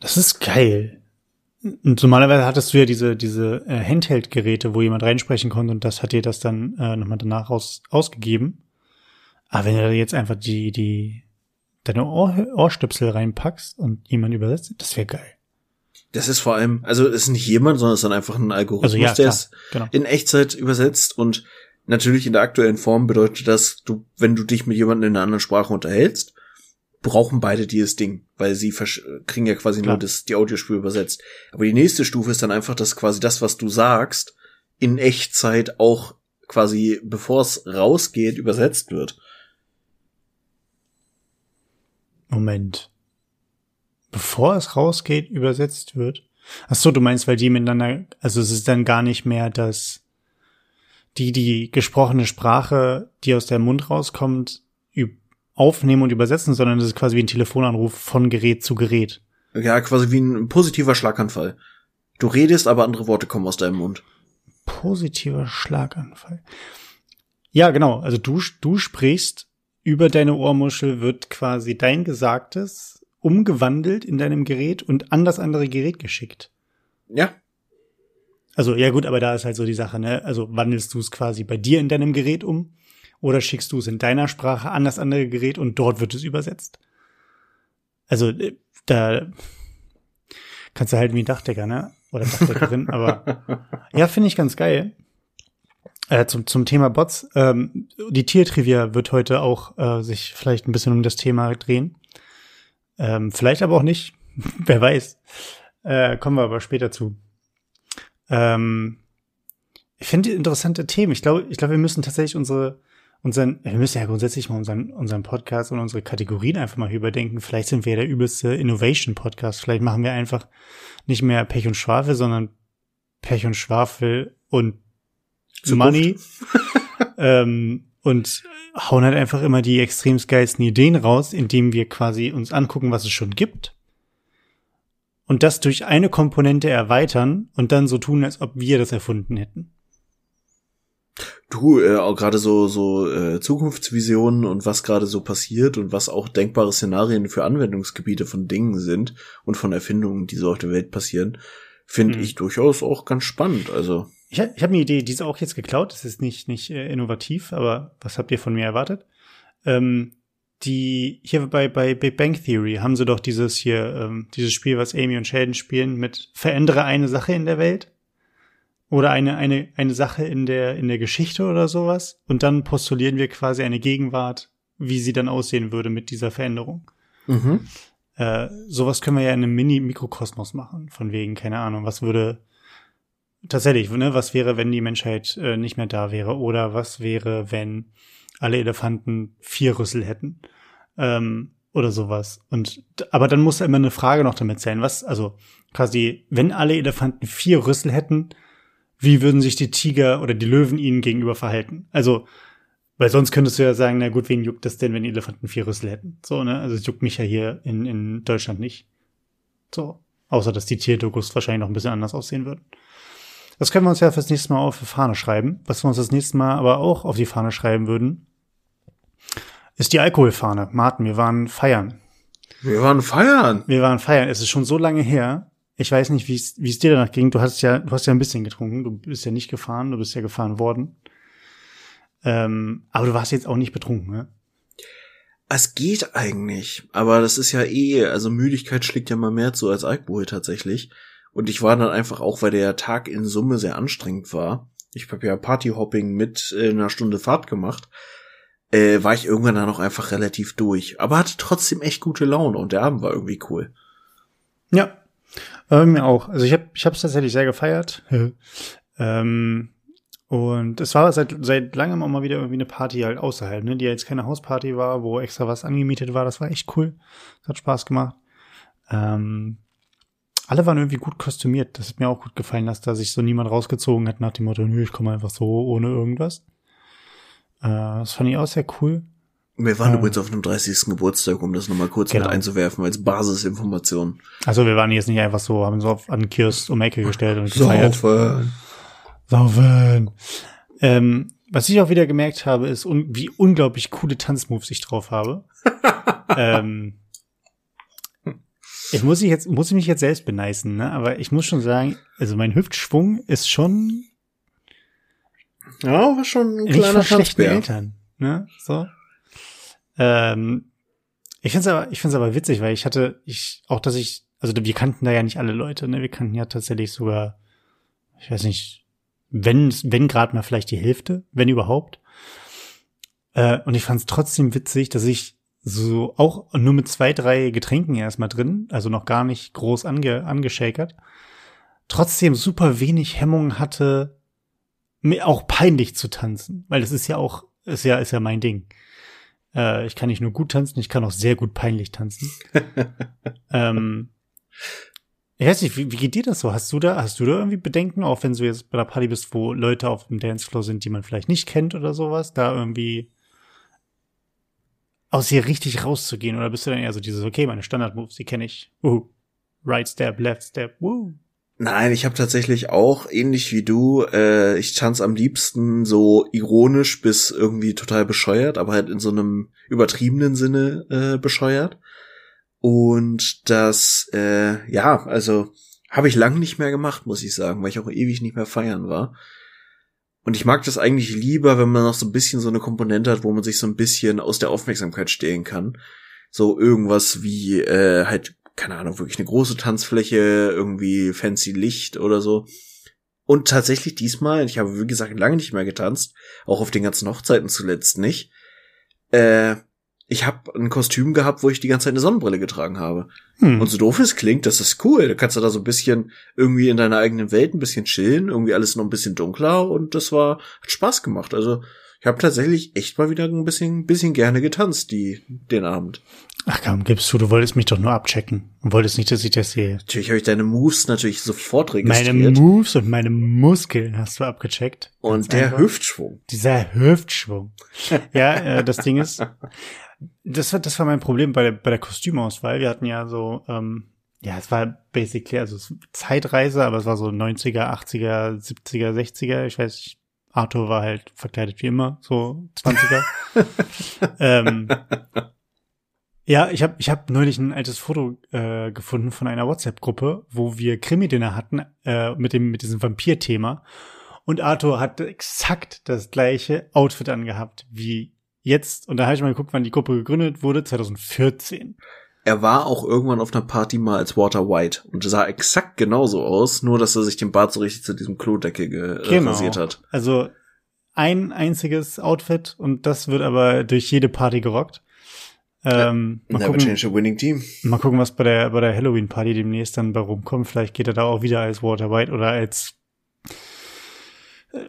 Das ist geil. Und normalerweise hattest du ja diese, diese äh, Handheld-Geräte, wo jemand reinsprechen konnte und das hat dir das dann äh, nochmal danach aus, ausgegeben. Aber wenn du jetzt einfach die, die, deine Ohr, Ohrstöpsel reinpackst und jemand übersetzt, das wäre geil. Das ist vor allem, also es ist nicht jemand, sondern es ist dann einfach ein Algorithmus, Also ja, der es genau. in Echtzeit übersetzt und natürlich in der aktuellen Form bedeutet das, du, wenn du dich mit jemandem in einer anderen Sprache unterhältst, brauchen beide dieses Ding, weil sie kriegen ja quasi Klar. nur das, die Audiospur übersetzt. Aber die nächste Stufe ist dann einfach, dass quasi das, was du sagst, in Echtzeit auch quasi, bevor es rausgeht, übersetzt wird. Moment. Bevor es rausgeht, übersetzt wird? Ach so, du meinst, weil die miteinander, also es ist dann gar nicht mehr das, die die gesprochene Sprache, die aus dem Mund rauskommt, aufnehmen und übersetzen, sondern es ist quasi wie ein Telefonanruf von Gerät zu Gerät. Ja, quasi wie ein positiver Schlaganfall. Du redest, aber andere Worte kommen aus deinem Mund. Positiver Schlaganfall. Ja, genau. Also du, du sprichst über deine Ohrmuschel, wird quasi dein Gesagtes umgewandelt in deinem Gerät und an das andere Gerät geschickt. Ja. Also, ja gut, aber da ist halt so die Sache, ne? Also wandelst du es quasi bei dir in deinem Gerät um oder schickst du es in deiner Sprache an das andere Gerät und dort wird es übersetzt? Also, äh, da kannst du halt wie ein Dachdecker, ne? Oder Dachdeckerin, aber (laughs) ja, finde ich ganz geil. Äh, zum, zum Thema Bots. Ähm, die Tiertrivia wird heute auch äh, sich vielleicht ein bisschen um das Thema drehen. Ähm, vielleicht aber auch nicht. (laughs) Wer weiß. Äh, kommen wir aber später zu. Ähm, ich finde interessante Themen. Ich glaube, ich glaube, wir müssen tatsächlich unsere, unseren, wir müssen ja grundsätzlich mal unseren, unseren Podcast und unsere Kategorien einfach mal überdenken. Vielleicht sind wir der übelste Innovation-Podcast. Vielleicht machen wir einfach nicht mehr Pech und Schwafel, sondern Pech und Schwafel und. Money. (laughs) ähm, und hauen halt einfach immer die extrem geilsten Ideen raus, indem wir quasi uns angucken, was es schon gibt und das durch eine Komponente erweitern und dann so tun, als ob wir das erfunden hätten. Du, äh, auch gerade so, so äh, Zukunftsvisionen und was gerade so passiert und was auch denkbare Szenarien für Anwendungsgebiete von Dingen sind und von Erfindungen, die so auf der Welt passieren, finde hm. ich durchaus auch ganz spannend. Also ich, ich habe eine Idee, die ist auch jetzt geklaut. Das ist nicht nicht äh, innovativ, aber was habt ihr von mir erwartet? Ähm, die hier bei bei Big Bang Theory haben sie doch dieses hier ähm, dieses Spiel, was Amy und Sheldon spielen, mit verändere eine Sache in der Welt oder eine eine eine Sache in der in der Geschichte oder sowas und dann postulieren wir quasi eine Gegenwart, wie sie dann aussehen würde mit dieser Veränderung. Mhm. Äh, sowas können wir ja in einem Mini-Mikrokosmos machen, von wegen keine Ahnung, was würde tatsächlich, ne, was wäre, wenn die Menschheit äh, nicht mehr da wäre oder was wäre, wenn alle Elefanten vier Rüssel hätten. Ähm, oder sowas. Und aber dann muss da immer eine Frage noch damit sein. Was, also quasi, wenn alle Elefanten vier Rüssel hätten, wie würden sich die Tiger oder die Löwen ihnen gegenüber verhalten? Also, weil sonst könntest du ja sagen, na gut, wen juckt das denn, wenn die Elefanten vier Rüssel hätten? So, ne? Also es juckt mich ja hier in, in Deutschland nicht. So. Außer dass die Tierdokus wahrscheinlich noch ein bisschen anders aussehen würden. Das können wir uns ja fürs nächste Mal auf die Fahne schreiben. Was wir uns das nächste Mal aber auch auf die Fahne schreiben würden, ist die Alkoholfahne. Martin, wir waren feiern. Wir waren feiern. Wir waren feiern. Es ist schon so lange her. Ich weiß nicht, wie es dir danach ging. Du hast ja, du hast ja ein bisschen getrunken. Du bist ja nicht gefahren. Du bist ja gefahren worden. Ähm, aber du warst jetzt auch nicht betrunken, ne? Es geht eigentlich, aber das ist ja eh, also Müdigkeit schlägt ja mal mehr zu als Alkohol tatsächlich. Und ich war dann einfach auch, weil der Tag in Summe sehr anstrengend war. Ich habe ja Partyhopping mit äh, einer Stunde Fahrt gemacht äh, war ich irgendwann dann auch einfach relativ durch. Aber hatte trotzdem echt gute Laune und der Abend war irgendwie cool. Ja, äh, mir auch. Also ich habe ich es tatsächlich sehr gefeiert. (laughs) ähm, und es war seit, seit langem auch mal wieder irgendwie eine Party halt außerhalb, ne, die jetzt keine Hausparty war, wo extra was angemietet war. Das war echt cool. Das hat Spaß gemacht. Ähm, alle waren irgendwie gut kostümiert. Das hat mir auch gut gefallen, dass da sich so niemand rausgezogen hat nach dem Motto, nö, ich komme einfach so ohne irgendwas. Äh, das fand ich auch sehr cool. Wir waren äh, übrigens auf einem 30. Geburtstag, um das nochmal kurz genau. mit einzuwerfen, als Basisinformation. Also wir waren jetzt nicht einfach so, haben so auf, an Kiosk um Ecke gestellt und gefeiert. Saufen. Saufen. Ähm, was ich auch wieder gemerkt habe, ist, un wie unglaublich coole Tanzmoves ich drauf habe. (laughs) ähm, ich muss mich jetzt, muss ich mich jetzt selbst beneisen, ne? Aber ich muss schon sagen, also mein Hüftschwung ist schon ja, war schon ein kleiner Nicht schlechten Eltern, ne? So. Ähm, ich find's aber, ich find's aber witzig, weil ich hatte, ich, auch dass ich, also wir kannten da ja nicht alle Leute, ne? Wir kannten ja tatsächlich sogar, ich weiß nicht, wenn, wenn gerade mal vielleicht die Hälfte, wenn überhaupt. Äh, und ich fand's trotzdem witzig, dass ich so auch nur mit zwei, drei Getränken erstmal drin, also noch gar nicht groß ange, angeschakert, trotzdem super wenig Hemmung hatte, mir auch peinlich zu tanzen, weil das ist ja auch, ist ja, ist ja mein Ding. Äh, ich kann nicht nur gut tanzen, ich kann auch sehr gut peinlich tanzen. (laughs) ähm, ich weiß nicht, wie, wie geht dir das so? Hast du da, hast du da irgendwie Bedenken, auch wenn du jetzt bei der Party bist, wo Leute auf dem Dancefloor sind, die man vielleicht nicht kennt oder sowas, da irgendwie aus hier richtig rauszugehen? Oder bist du dann eher so dieses, okay, meine Standard-Moves, die kenne ich. Uh, right step, left step, woo. Nein, ich habe tatsächlich auch, ähnlich wie du, äh, ich tanze am liebsten so ironisch bis irgendwie total bescheuert, aber halt in so einem übertriebenen Sinne äh, bescheuert. Und das, äh, ja, also habe ich lang nicht mehr gemacht, muss ich sagen, weil ich auch ewig nicht mehr feiern war. Und ich mag das eigentlich lieber, wenn man noch so ein bisschen so eine Komponente hat, wo man sich so ein bisschen aus der Aufmerksamkeit stehlen kann. So irgendwas wie äh, halt, keine Ahnung, wirklich eine große Tanzfläche, irgendwie fancy Licht oder so. Und tatsächlich diesmal, ich habe wie gesagt lange nicht mehr getanzt, auch auf den ganzen Hochzeiten zuletzt nicht. Äh, ich habe ein Kostüm gehabt, wo ich die ganze Zeit eine Sonnenbrille getragen habe. Hm. Und so doof es klingt, das ist cool. Da kannst du da so ein bisschen irgendwie in deiner eigenen Welt ein bisschen chillen, irgendwie alles noch ein bisschen dunkler und das war hat Spaß gemacht. Also ich habe tatsächlich echt mal wieder ein bisschen bisschen gerne getanzt die den Abend. Ach komm, gibst du, du wolltest mich doch nur abchecken und wolltest nicht, dass ich das sehe. Natürlich habe ich deine Moves natürlich sofort registriert. Meine Moves und meine Muskeln hast du abgecheckt. Und der einfach. Hüftschwung. Dieser Hüftschwung. ja, äh, das Ding ist, (laughs) das war, das war mein Problem bei der, bei der Kostümauswahl. Wir hatten ja so, ähm, ja, es war basically, also Zeitreise, aber es war so 90er, 80er, 70er, 60er. Ich weiß nicht, Arthur war halt verkleidet wie immer, so 20er. (laughs) ähm, ja, ich habe ich hab neulich ein altes Foto äh, gefunden von einer WhatsApp-Gruppe, wo wir Krimi-Dinner hatten äh, mit dem mit diesem Vampir-Thema. Und Arthur hatte exakt das gleiche Outfit angehabt wie jetzt, und da habe ich mal geguckt, wann die Gruppe gegründet wurde, 2014. Er war auch irgendwann auf einer Party mal als Walter White und sah exakt genauso aus, nur dass er sich den Bart so richtig zu diesem Klodeckel ge äh, genau. rasiert hat. Also ein einziges Outfit und das wird aber durch jede Party gerockt. Ähm, ja, mal gucken, change a winning team. Mal gucken, was bei der, bei der Halloween-Party demnächst dann bei rumkommt. Vielleicht geht er da auch wieder als Walter White oder als, äh,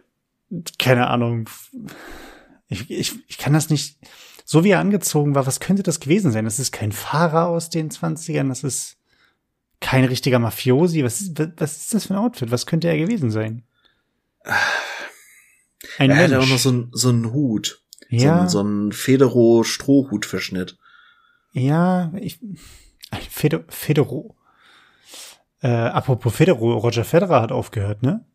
keine Ahnung, ich, ich, ich kann das nicht. So wie er angezogen war, was könnte das gewesen sein? Das ist kein Fahrer aus den 20ern, das ist kein richtiger Mafiosi. Was ist, was ist das für ein Outfit? Was könnte er gewesen sein? Ein er Mensch. hatte auch noch so ein, so einen Hut. Ja. So, so ein Federo-Strohhutverschnitt. Ja, ich, Feder, Federo. Äh, apropos Federo, Roger Federer hat aufgehört, ne?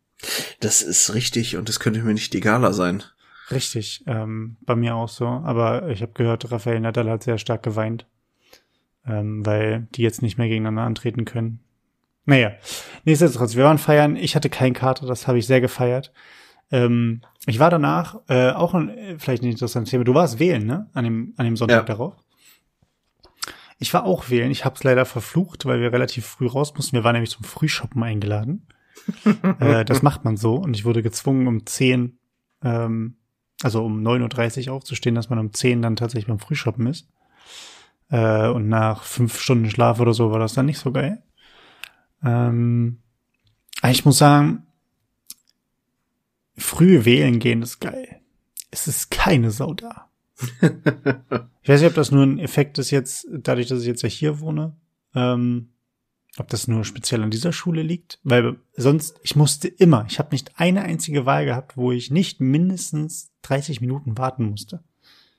Das ist richtig und das könnte mir nicht egaler sein. Richtig, ähm, bei mir auch so. Aber ich habe gehört, Rafael Nadal hat sehr stark geweint, ähm, weil die jetzt nicht mehr gegeneinander antreten können. Naja, nichtsdestotrotz, wir waren feiern. Ich hatte kein Kater, das habe ich sehr gefeiert. Ähm, ich war danach äh, auch ein, vielleicht ein interessantes Thema. Du warst wählen, ne? An dem, an dem Sonntag ja. darauf. Ich war auch wählen. Ich habe es leider verflucht, weil wir relativ früh raus mussten. Wir waren nämlich zum Frühshoppen eingeladen. (laughs) äh, das macht man so. Und ich wurde gezwungen, um 10 ähm, also um 9.30 Uhr aufzustehen, dass man um 10 dann tatsächlich beim Frühshoppen ist. Äh, und nach fünf Stunden Schlaf oder so war das dann nicht so geil. Ähm, ich muss sagen, früh wählen gehen ist geil. Es ist keine Sau da. (laughs) ich weiß nicht, ob das nur ein Effekt ist jetzt, dadurch, dass ich jetzt ja hier wohne. Ähm, ob das nur speziell an dieser Schule liegt, weil sonst, ich musste immer, ich habe nicht eine einzige Wahl gehabt, wo ich nicht mindestens 30 Minuten warten musste.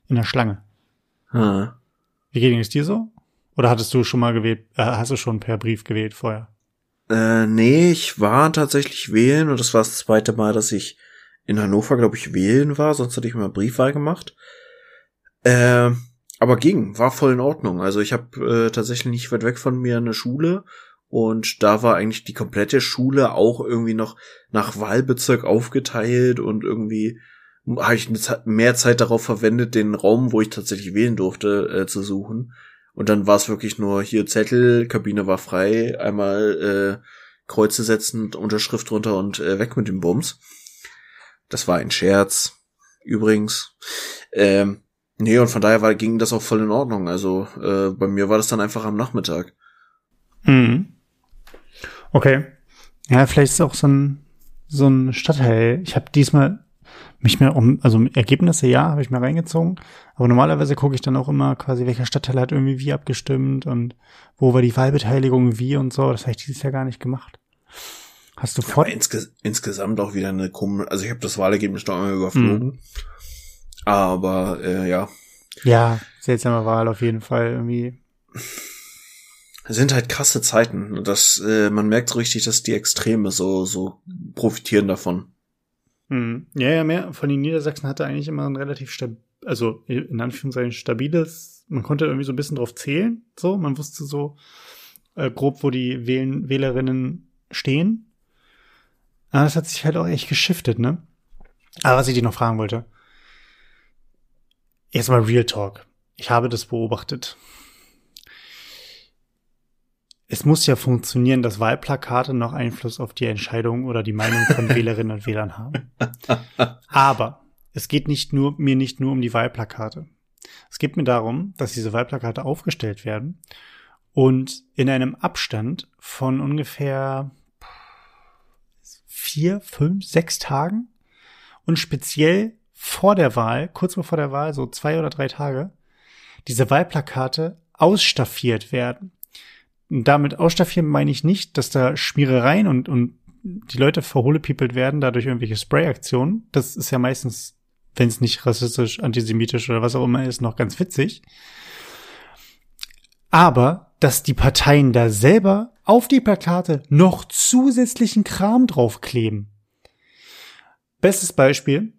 In der Schlange. Hm. Wie ging es dir so? Oder hattest du schon mal gewählt, äh, hast du schon per Brief gewählt vorher? Äh, nee, ich war tatsächlich wählen und das war das zweite Mal, dass ich in Hannover, glaube ich, wählen war, sonst hatte ich mal Briefwahl gemacht. Äh, aber ging, war voll in Ordnung. Also ich habe äh, tatsächlich nicht weit weg von mir eine Schule und da war eigentlich die komplette Schule auch irgendwie noch nach Wahlbezirk aufgeteilt und irgendwie habe ich mehr Zeit darauf verwendet, den Raum, wo ich tatsächlich wählen durfte, äh, zu suchen. Und dann war es wirklich nur hier Zettel, Kabine war frei, einmal äh, Kreuze setzen, Unterschrift drunter und äh, weg mit dem Bums. Das war ein Scherz, übrigens. Ähm, Nee, und von daher war, ging das auch voll in Ordnung. Also äh, bei mir war das dann einfach am Nachmittag. Mhm. Okay. Ja, vielleicht ist auch so ein, so ein Stadtteil. Ich habe diesmal mich mehr um, also Ergebnisse ja, habe ich mir reingezogen. Aber normalerweise gucke ich dann auch immer quasi, welcher Stadtteil hat irgendwie wie abgestimmt und wo war die Wahlbeteiligung wie und so. Das habe ich dieses Jahr gar nicht gemacht. Hast du vor? Insge insgesamt auch wieder eine komische, also ich habe das Wahlergebnis noch einmal überflogen. Mhm. Aber äh, ja. Ja, seltsame Wahl auf jeden Fall irgendwie. Sind halt krasse Zeiten. Das, äh, man merkt so richtig, dass die Extreme so, so profitieren davon. Hm. Ja, ja, mehr von den Niedersachsen hatte eigentlich immer ein relativ stabil, also in Anführungszeichen stabiles, man konnte irgendwie so ein bisschen drauf zählen, so, man wusste so äh, grob, wo die Wählen, Wählerinnen stehen. Aber das hat sich halt auch echt geschiftet, ne? Aber was ich dir noch fragen wollte, Jetzt mal Real Talk. Ich habe das beobachtet. Es muss ja funktionieren, dass Wahlplakate noch Einfluss auf die Entscheidung oder die Meinung von (laughs) Wählerinnen und Wählern haben. Aber es geht nicht nur, mir nicht nur um die Wahlplakate. Es geht mir darum, dass diese Wahlplakate aufgestellt werden und in einem Abstand von ungefähr vier, fünf, sechs Tagen und speziell vor der Wahl, kurz bevor der Wahl, so zwei oder drei Tage, diese Wahlplakate ausstaffiert werden. Damit ausstaffieren meine ich nicht, dass da Schmierereien und, und die Leute verhohlepiepelt werden, dadurch irgendwelche Sprayaktionen. Das ist ja meistens, wenn es nicht rassistisch, antisemitisch oder was auch immer ist, noch ganz witzig. Aber, dass die Parteien da selber auf die Plakate noch zusätzlichen Kram draufkleben. Bestes Beispiel,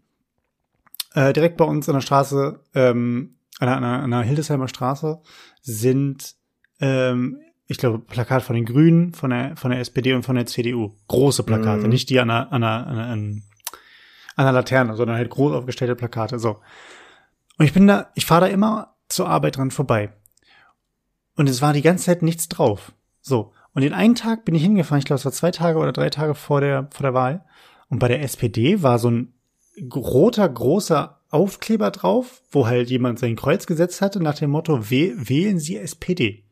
äh, direkt bei uns an der Straße, ähm, an der, an der Hildesheimer Straße, sind, ähm, ich glaube, Plakate von den Grünen, von der, von der SPD und von der CDU. Große Plakate, mhm. nicht die an der, an der, an der, an der Laterne, sondern halt groß aufgestellte Plakate. So. Und ich bin da, ich fahre da immer zur Arbeit dran vorbei. Und es war die ganze Zeit nichts drauf. So. Und den einen Tag bin ich hingefahren, ich glaube, es war zwei Tage oder drei Tage vor der, vor der Wahl. Und bei der SPD war so ein roter, großer Aufkleber drauf, wo halt jemand sein Kreuz gesetzt hatte nach dem Motto, wählen Sie SPD.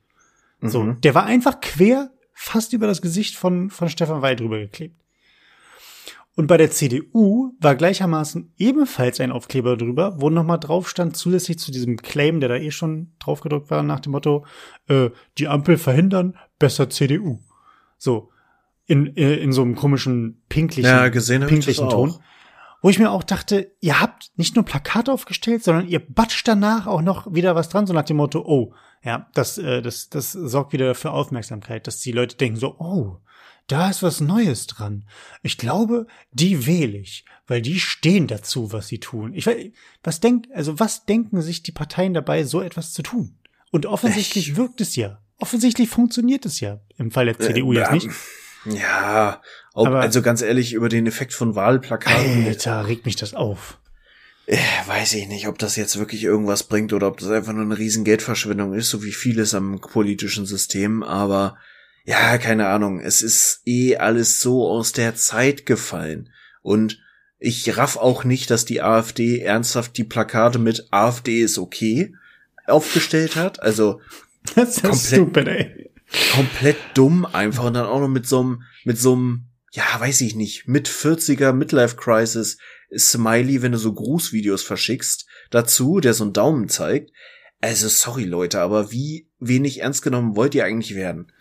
Mhm. So, der war einfach quer fast über das Gesicht von, von Stefan Weil drüber geklebt. Und bei der CDU war gleichermaßen ebenfalls ein Aufkleber drüber, wo nochmal drauf stand, zusätzlich zu diesem Claim, der da eh schon drauf gedruckt war, nach dem Motto, äh, die Ampel verhindern, besser CDU. So, in, in, in so einem komischen pinklichen, ja, gesehen pinklichen Ton. Auch wo ich mir auch dachte, ihr habt nicht nur Plakate aufgestellt, sondern ihr batscht danach auch noch wieder was dran, so nach dem Motto, oh, ja, das, äh, das, das sorgt wieder für Aufmerksamkeit, dass die Leute denken so, oh, da ist was Neues dran. Ich glaube, die wähle ich, weil die stehen dazu, was sie tun. Ich weiß, was denkt, also was denken sich die Parteien dabei, so etwas zu tun? Und offensichtlich wirkt es ja. Offensichtlich funktioniert es ja im Fall der CDU äh, jetzt nicht. Ja, ob, Aber, also ganz ehrlich, über den Effekt von Wahlplakaten. Alter, regt mich das auf. Äh, weiß ich nicht, ob das jetzt wirklich irgendwas bringt oder ob das einfach nur eine riesen Geldverschwendung ist, so wie vieles am politischen System, aber ja, keine Ahnung, es ist eh alles so aus der Zeit gefallen. Und ich raff auch nicht, dass die AfD ernsthaft die Plakate mit AfD ist okay aufgestellt hat. Also das ist komplett, stupid, ey komplett dumm einfach und dann auch noch mit so einem, mit so einem, ja, weiß ich nicht, mit 40er Midlife Crisis Smiley, wenn du so Grußvideos verschickst, dazu, der so einen Daumen zeigt. Also sorry Leute, aber wie wenig ernst genommen wollt ihr eigentlich werden?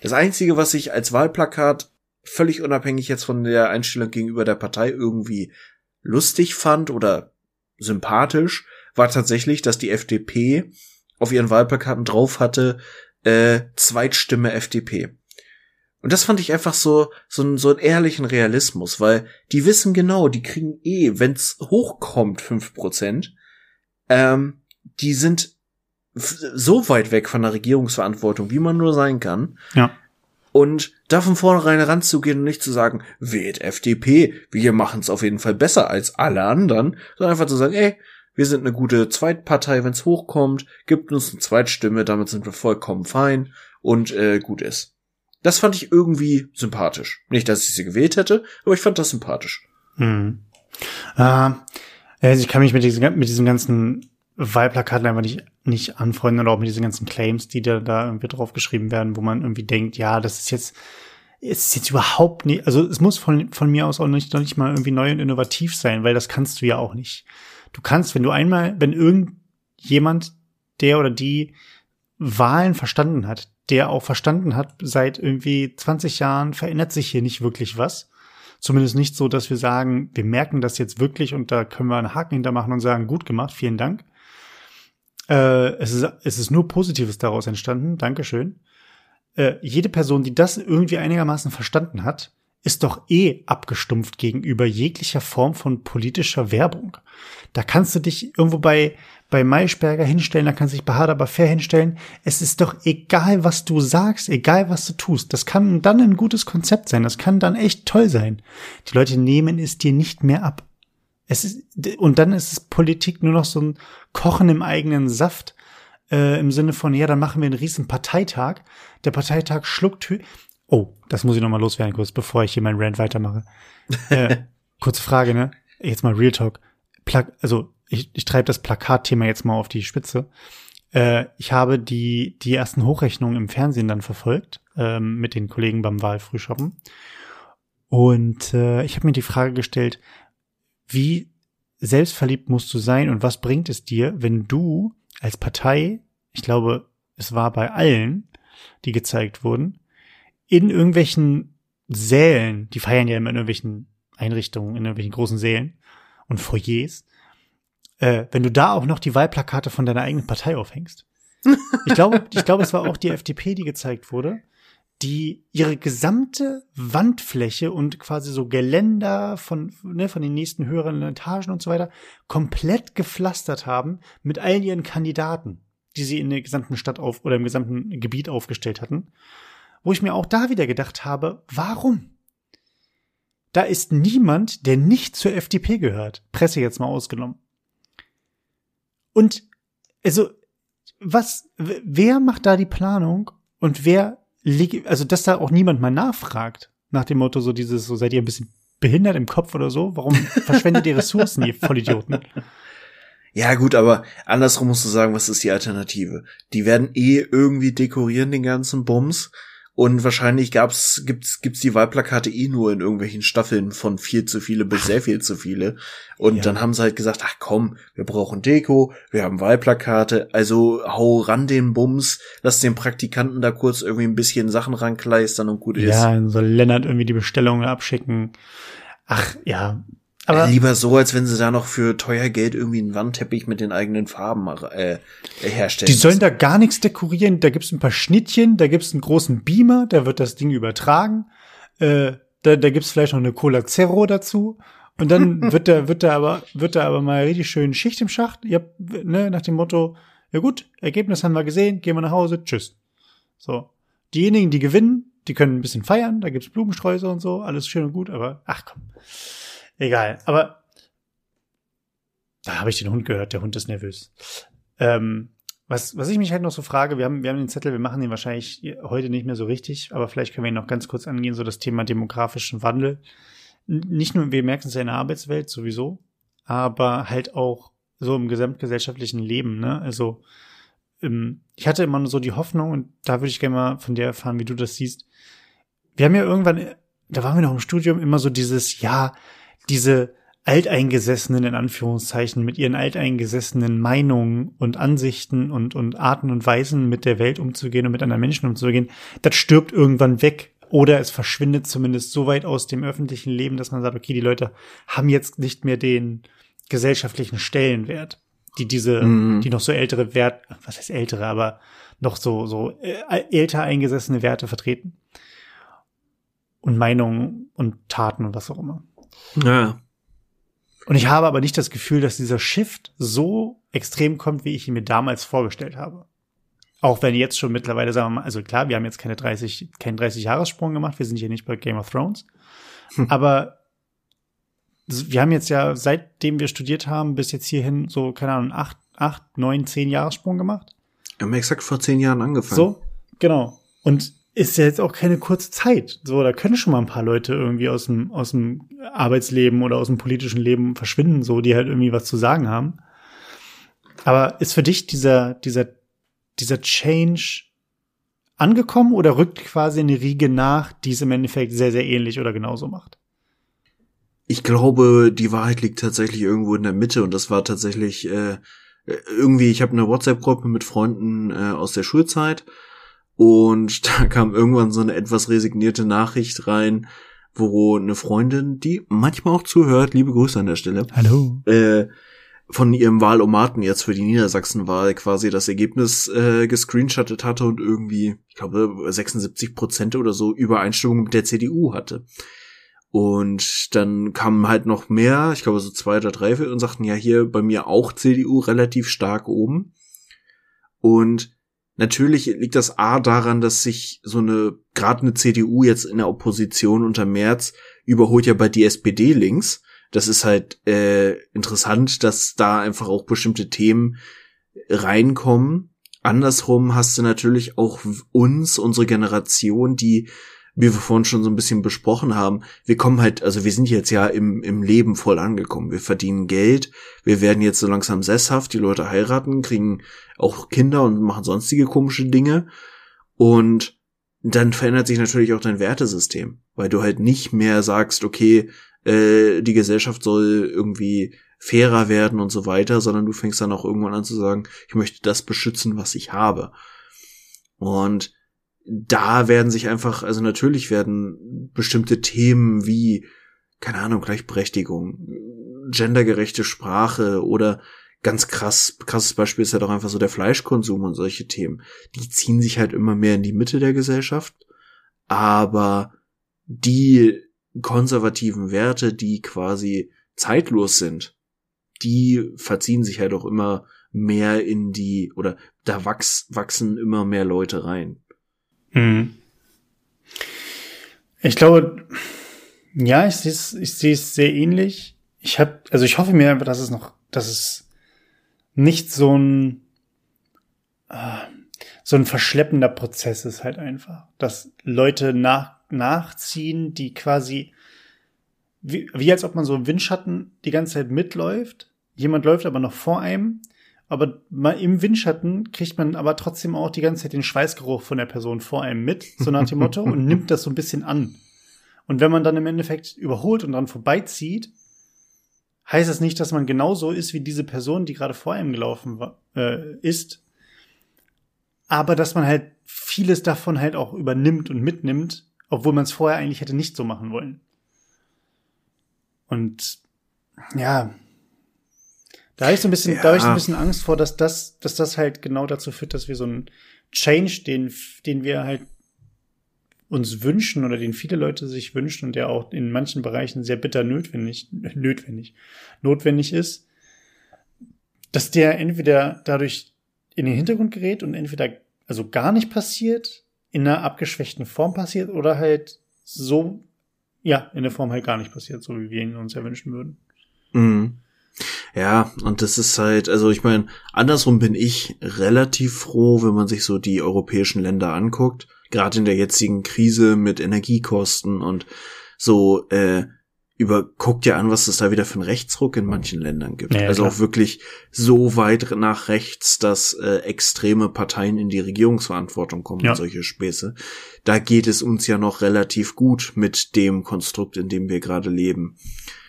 Das einzige, was ich als Wahlplakat völlig unabhängig jetzt von der Einstellung gegenüber der Partei irgendwie lustig fand oder sympathisch, war tatsächlich, dass die FDP auf ihren Wahlplakaten drauf hatte, äh, Zweitstimme FDP. Und das fand ich einfach so, so, ein, so einen ehrlichen Realismus, weil die wissen genau, die kriegen eh, wenn's hochkommt, fünf Prozent, ähm, die sind so weit weg von der Regierungsverantwortung, wie man nur sein kann. Ja. Und da von vornherein ranzugehen und nicht zu sagen, wählt FDP, wir machen es auf jeden Fall besser als alle anderen, sondern einfach zu sagen, ey, wir sind eine gute Zweitpartei, wenn es hochkommt, gibt uns eine Zweitstimme, damit sind wir vollkommen fein und äh, gut ist. Das fand ich irgendwie sympathisch. Nicht, dass ich sie gewählt hätte, aber ich fand das sympathisch. Hm. Äh, also ich kann mich mit diesem, mit diesem ganzen Wahlplakaten einfach nicht, nicht anfreunden oder auch mit diesen ganzen Claims, die da, da irgendwie draufgeschrieben werden, wo man irgendwie denkt, ja, das ist jetzt, es ist jetzt überhaupt nicht, also es muss von, von mir aus auch nicht, noch nicht mal irgendwie neu und innovativ sein, weil das kannst du ja auch nicht. Du kannst, wenn du einmal, wenn irgendjemand, der oder die Wahlen verstanden hat, der auch verstanden hat, seit irgendwie 20 Jahren verändert sich hier nicht wirklich was. Zumindest nicht so, dass wir sagen, wir merken das jetzt wirklich und da können wir einen Haken hintermachen und sagen, gut gemacht, vielen Dank. Äh, es, ist, es ist nur Positives daraus entstanden, Dankeschön. Äh, jede Person, die das irgendwie einigermaßen verstanden hat, ist doch eh abgestumpft gegenüber jeglicher Form von politischer Werbung. Da kannst du dich irgendwo bei, bei Maischberger hinstellen, da kannst du dich bei Harder Fair hinstellen. Es ist doch egal, was du sagst, egal, was du tust. Das kann dann ein gutes Konzept sein. Das kann dann echt toll sein. Die Leute nehmen es dir nicht mehr ab. Es ist, und dann ist es Politik nur noch so ein Kochen im eigenen Saft, äh, im Sinne von, ja, dann machen wir einen riesen Parteitag. Der Parteitag schluckt, Oh, das muss ich noch mal loswerden kurz, bevor ich hier meinen Rant weitermache. äh, (laughs) kurze Frage, ne? Jetzt mal Real Talk. Pla also ich, ich treibe das Plakatthema jetzt mal auf die Spitze. Äh, ich habe die die ersten Hochrechnungen im Fernsehen dann verfolgt ähm, mit den Kollegen beim Wahlfrühshoppen und äh, ich habe mir die Frage gestellt, wie selbstverliebt musst du sein und was bringt es dir, wenn du als Partei, ich glaube, es war bei allen, die gezeigt wurden, in irgendwelchen Sälen, die feiern ja immer in irgendwelchen Einrichtungen, in irgendwelchen großen Sälen und Foyers, äh, wenn du da auch noch die Wahlplakate von deiner eigenen Partei aufhängst. Ich glaube, (laughs) ich glaube, es war auch die FDP, die gezeigt wurde, die ihre gesamte Wandfläche und quasi so Geländer von, ne, von den nächsten höheren Etagen und so weiter komplett gepflastert haben mit all ihren Kandidaten, die sie in der gesamten Stadt auf oder im gesamten Gebiet aufgestellt hatten wo ich mir auch da wieder gedacht habe, warum? Da ist niemand, der nicht zur FDP gehört. Presse jetzt mal ausgenommen. Und also was wer macht da die Planung und wer also dass da auch niemand mal nachfragt nach dem Motto so dieses so seid ihr ein bisschen behindert im Kopf oder so? Warum verschwendet ihr Ressourcen, ihr Vollidioten? Ja, gut, aber andersrum musst du sagen, was ist die Alternative? Die werden eh irgendwie dekorieren, den ganzen Bums. Und wahrscheinlich gab's, gibt's, gibt's die Wahlplakate eh nur in irgendwelchen Staffeln von viel zu viele bis sehr viel zu viele. Und ja. dann haben sie halt gesagt, ach komm, wir brauchen Deko, wir haben Wahlplakate, also hau ran den Bums, lass den Praktikanten da kurz irgendwie ein bisschen Sachen rankleistern und gut ist. Ja, soll Lennart irgendwie die Bestellungen abschicken. Ach, ja, aber Lieber so, als wenn sie da noch für teuer Geld irgendwie einen Wandteppich mit den eigenen Farben äh, herstellen. Die sollen da gar nichts dekorieren. Da gibt's ein paar Schnittchen, da gibt's einen großen Beamer, da wird das Ding übertragen. Äh, da, da gibt's vielleicht noch eine Cola Zero dazu. Und dann (laughs) wird da, wird da aber, wird da aber mal richtig schön Schicht im Schacht. Ihr habt, ne, nach dem Motto, ja gut, Ergebnis haben wir gesehen, gehen wir nach Hause, tschüss. So. Diejenigen, die gewinnen, die können ein bisschen feiern, da gibt's Blumensträuße und so, alles schön und gut, aber ach komm. Egal, aber da habe ich den Hund gehört, der Hund ist nervös. Ähm, was, was ich mich halt noch so frage, wir haben, wir haben den Zettel, wir machen den wahrscheinlich heute nicht mehr so richtig, aber vielleicht können wir ihn noch ganz kurz angehen, so das Thema demografischen Wandel. Nicht nur, wir merken es ja in der Arbeitswelt sowieso, aber halt auch so im gesamtgesellschaftlichen Leben, ne? Also, ähm, ich hatte immer nur so die Hoffnung, und da würde ich gerne mal von dir erfahren, wie du das siehst. Wir haben ja irgendwann, da waren wir noch im Studium, immer so dieses, ja, diese Alteingesessenen in Anführungszeichen mit ihren alteingesessenen Meinungen und Ansichten und, und Arten und Weisen mit der Welt umzugehen und mit anderen Menschen umzugehen, das stirbt irgendwann weg. Oder es verschwindet zumindest so weit aus dem öffentlichen Leben, dass man sagt, okay, die Leute haben jetzt nicht mehr den gesellschaftlichen Stellenwert, die diese, mhm. die noch so ältere Wert, was heißt ältere, aber noch so, so äh, älter eingesessene Werte vertreten. Und Meinungen und Taten und was auch immer. Ja. Und ich habe aber nicht das Gefühl, dass dieser Shift so extrem kommt, wie ich ihn mir damals vorgestellt habe. Auch wenn jetzt schon mittlerweile, sagen wir mal, also klar, wir haben jetzt keine 30, keinen 30-Jahres-Sprung gemacht, wir sind hier nicht bei Game of Thrones. Hm. Aber wir haben jetzt ja, seitdem wir studiert haben, bis jetzt hierhin so, keine Ahnung, acht, acht, neun, zehn Jahressprung gemacht. Wir haben exakt vor zehn Jahren angefangen. So, genau. Und ist ja jetzt auch keine kurze Zeit. So, da können schon mal ein paar Leute irgendwie aus dem, aus dem Arbeitsleben oder aus dem politischen Leben verschwinden, so, die halt irgendwie was zu sagen haben. Aber ist für dich dieser, dieser, dieser Change angekommen oder rückt quasi eine Riege nach, die es im Endeffekt sehr, sehr ähnlich oder genauso macht? Ich glaube, die Wahrheit liegt tatsächlich irgendwo in der Mitte und das war tatsächlich äh, irgendwie, ich habe eine WhatsApp-Gruppe mit Freunden äh, aus der Schulzeit und (laughs) da kam irgendwann so eine etwas resignierte Nachricht rein, wo eine Freundin, die manchmal auch zuhört, liebe Grüße an der Stelle, Hallo. äh, von ihrem Wahlomaten jetzt für die Niedersachsenwahl quasi das Ergebnis äh, gescreenshottet hatte und irgendwie, ich glaube, 76 Prozent oder so Übereinstimmung mit der CDU hatte. Und dann kamen halt noch mehr, ich glaube so zwei oder drei und sagten, ja, hier bei mir auch CDU relativ stark oben. Und natürlich liegt das A daran, dass sich so eine, gerade eine CDU jetzt in der Opposition unter März überholt ja bei die SPD links. Das ist halt äh, interessant, dass da einfach auch bestimmte Themen reinkommen. Andersrum hast du natürlich auch uns, unsere Generation, die wie wir vorhin schon so ein bisschen besprochen haben, wir kommen halt, also wir sind jetzt ja im, im Leben voll angekommen. Wir verdienen Geld, wir werden jetzt so langsam sesshaft, die Leute heiraten, kriegen auch Kinder und machen sonstige komische Dinge. Und dann verändert sich natürlich auch dein Wertesystem, weil du halt nicht mehr sagst, okay, äh, die Gesellschaft soll irgendwie fairer werden und so weiter, sondern du fängst dann auch irgendwann an zu sagen, ich möchte das beschützen, was ich habe. Und da werden sich einfach, also natürlich werden bestimmte Themen wie, keine Ahnung, Gleichberechtigung, gendergerechte Sprache oder ganz krass, krasses Beispiel ist ja doch einfach so der Fleischkonsum und solche Themen. Die ziehen sich halt immer mehr in die Mitte der Gesellschaft. Aber die konservativen Werte, die quasi zeitlos sind, die verziehen sich halt auch immer mehr in die, oder da wachs, wachsen immer mehr Leute rein. Hm. Ich glaube, ja, ich sehe es, ich sehe es sehr ähnlich. Ich habe, also ich hoffe mir einfach, dass es noch, dass es nicht so ein äh, so ein verschleppender Prozess ist halt einfach, dass Leute nach, nachziehen, die quasi wie, wie als ob man so im Windschatten die ganze Zeit mitläuft. Jemand läuft aber noch vor einem aber mal im Windschatten kriegt man aber trotzdem auch die ganze Zeit den Schweißgeruch von der Person vor einem mit, so nach dem Motto, und nimmt das so ein bisschen an. Und wenn man dann im Endeffekt überholt und dann vorbeizieht, heißt das nicht, dass man genauso ist wie diese Person, die gerade vor einem gelaufen war, äh, ist, aber dass man halt vieles davon halt auch übernimmt und mitnimmt, obwohl man es vorher eigentlich hätte nicht so machen wollen. Und ja, da habe ich so ein bisschen, ja. da habe ich so ein bisschen Angst vor, dass das, dass das halt genau dazu führt, dass wir so einen Change, den, den wir halt uns wünschen oder den viele Leute sich wünschen und der auch in manchen Bereichen sehr bitter notwendig, notwendig, notwendig ist, dass der entweder dadurch in den Hintergrund gerät und entweder also gar nicht passiert, in einer abgeschwächten Form passiert oder halt so, ja, in der Form halt gar nicht passiert, so wie wir ihn uns ja wünschen würden. Mhm. Ja, und das ist halt, also ich meine, andersrum bin ich relativ froh, wenn man sich so die europäischen Länder anguckt, gerade in der jetzigen Krise mit Energiekosten und so, äh, über, guckt ja an, was es da wieder für einen Rechtsruck in manchen Ländern gibt. Ja, also klar. auch wirklich so weit nach rechts, dass äh, extreme Parteien in die Regierungsverantwortung kommen ja. und solche Späße. Da geht es uns ja noch relativ gut mit dem Konstrukt, in dem wir gerade leben.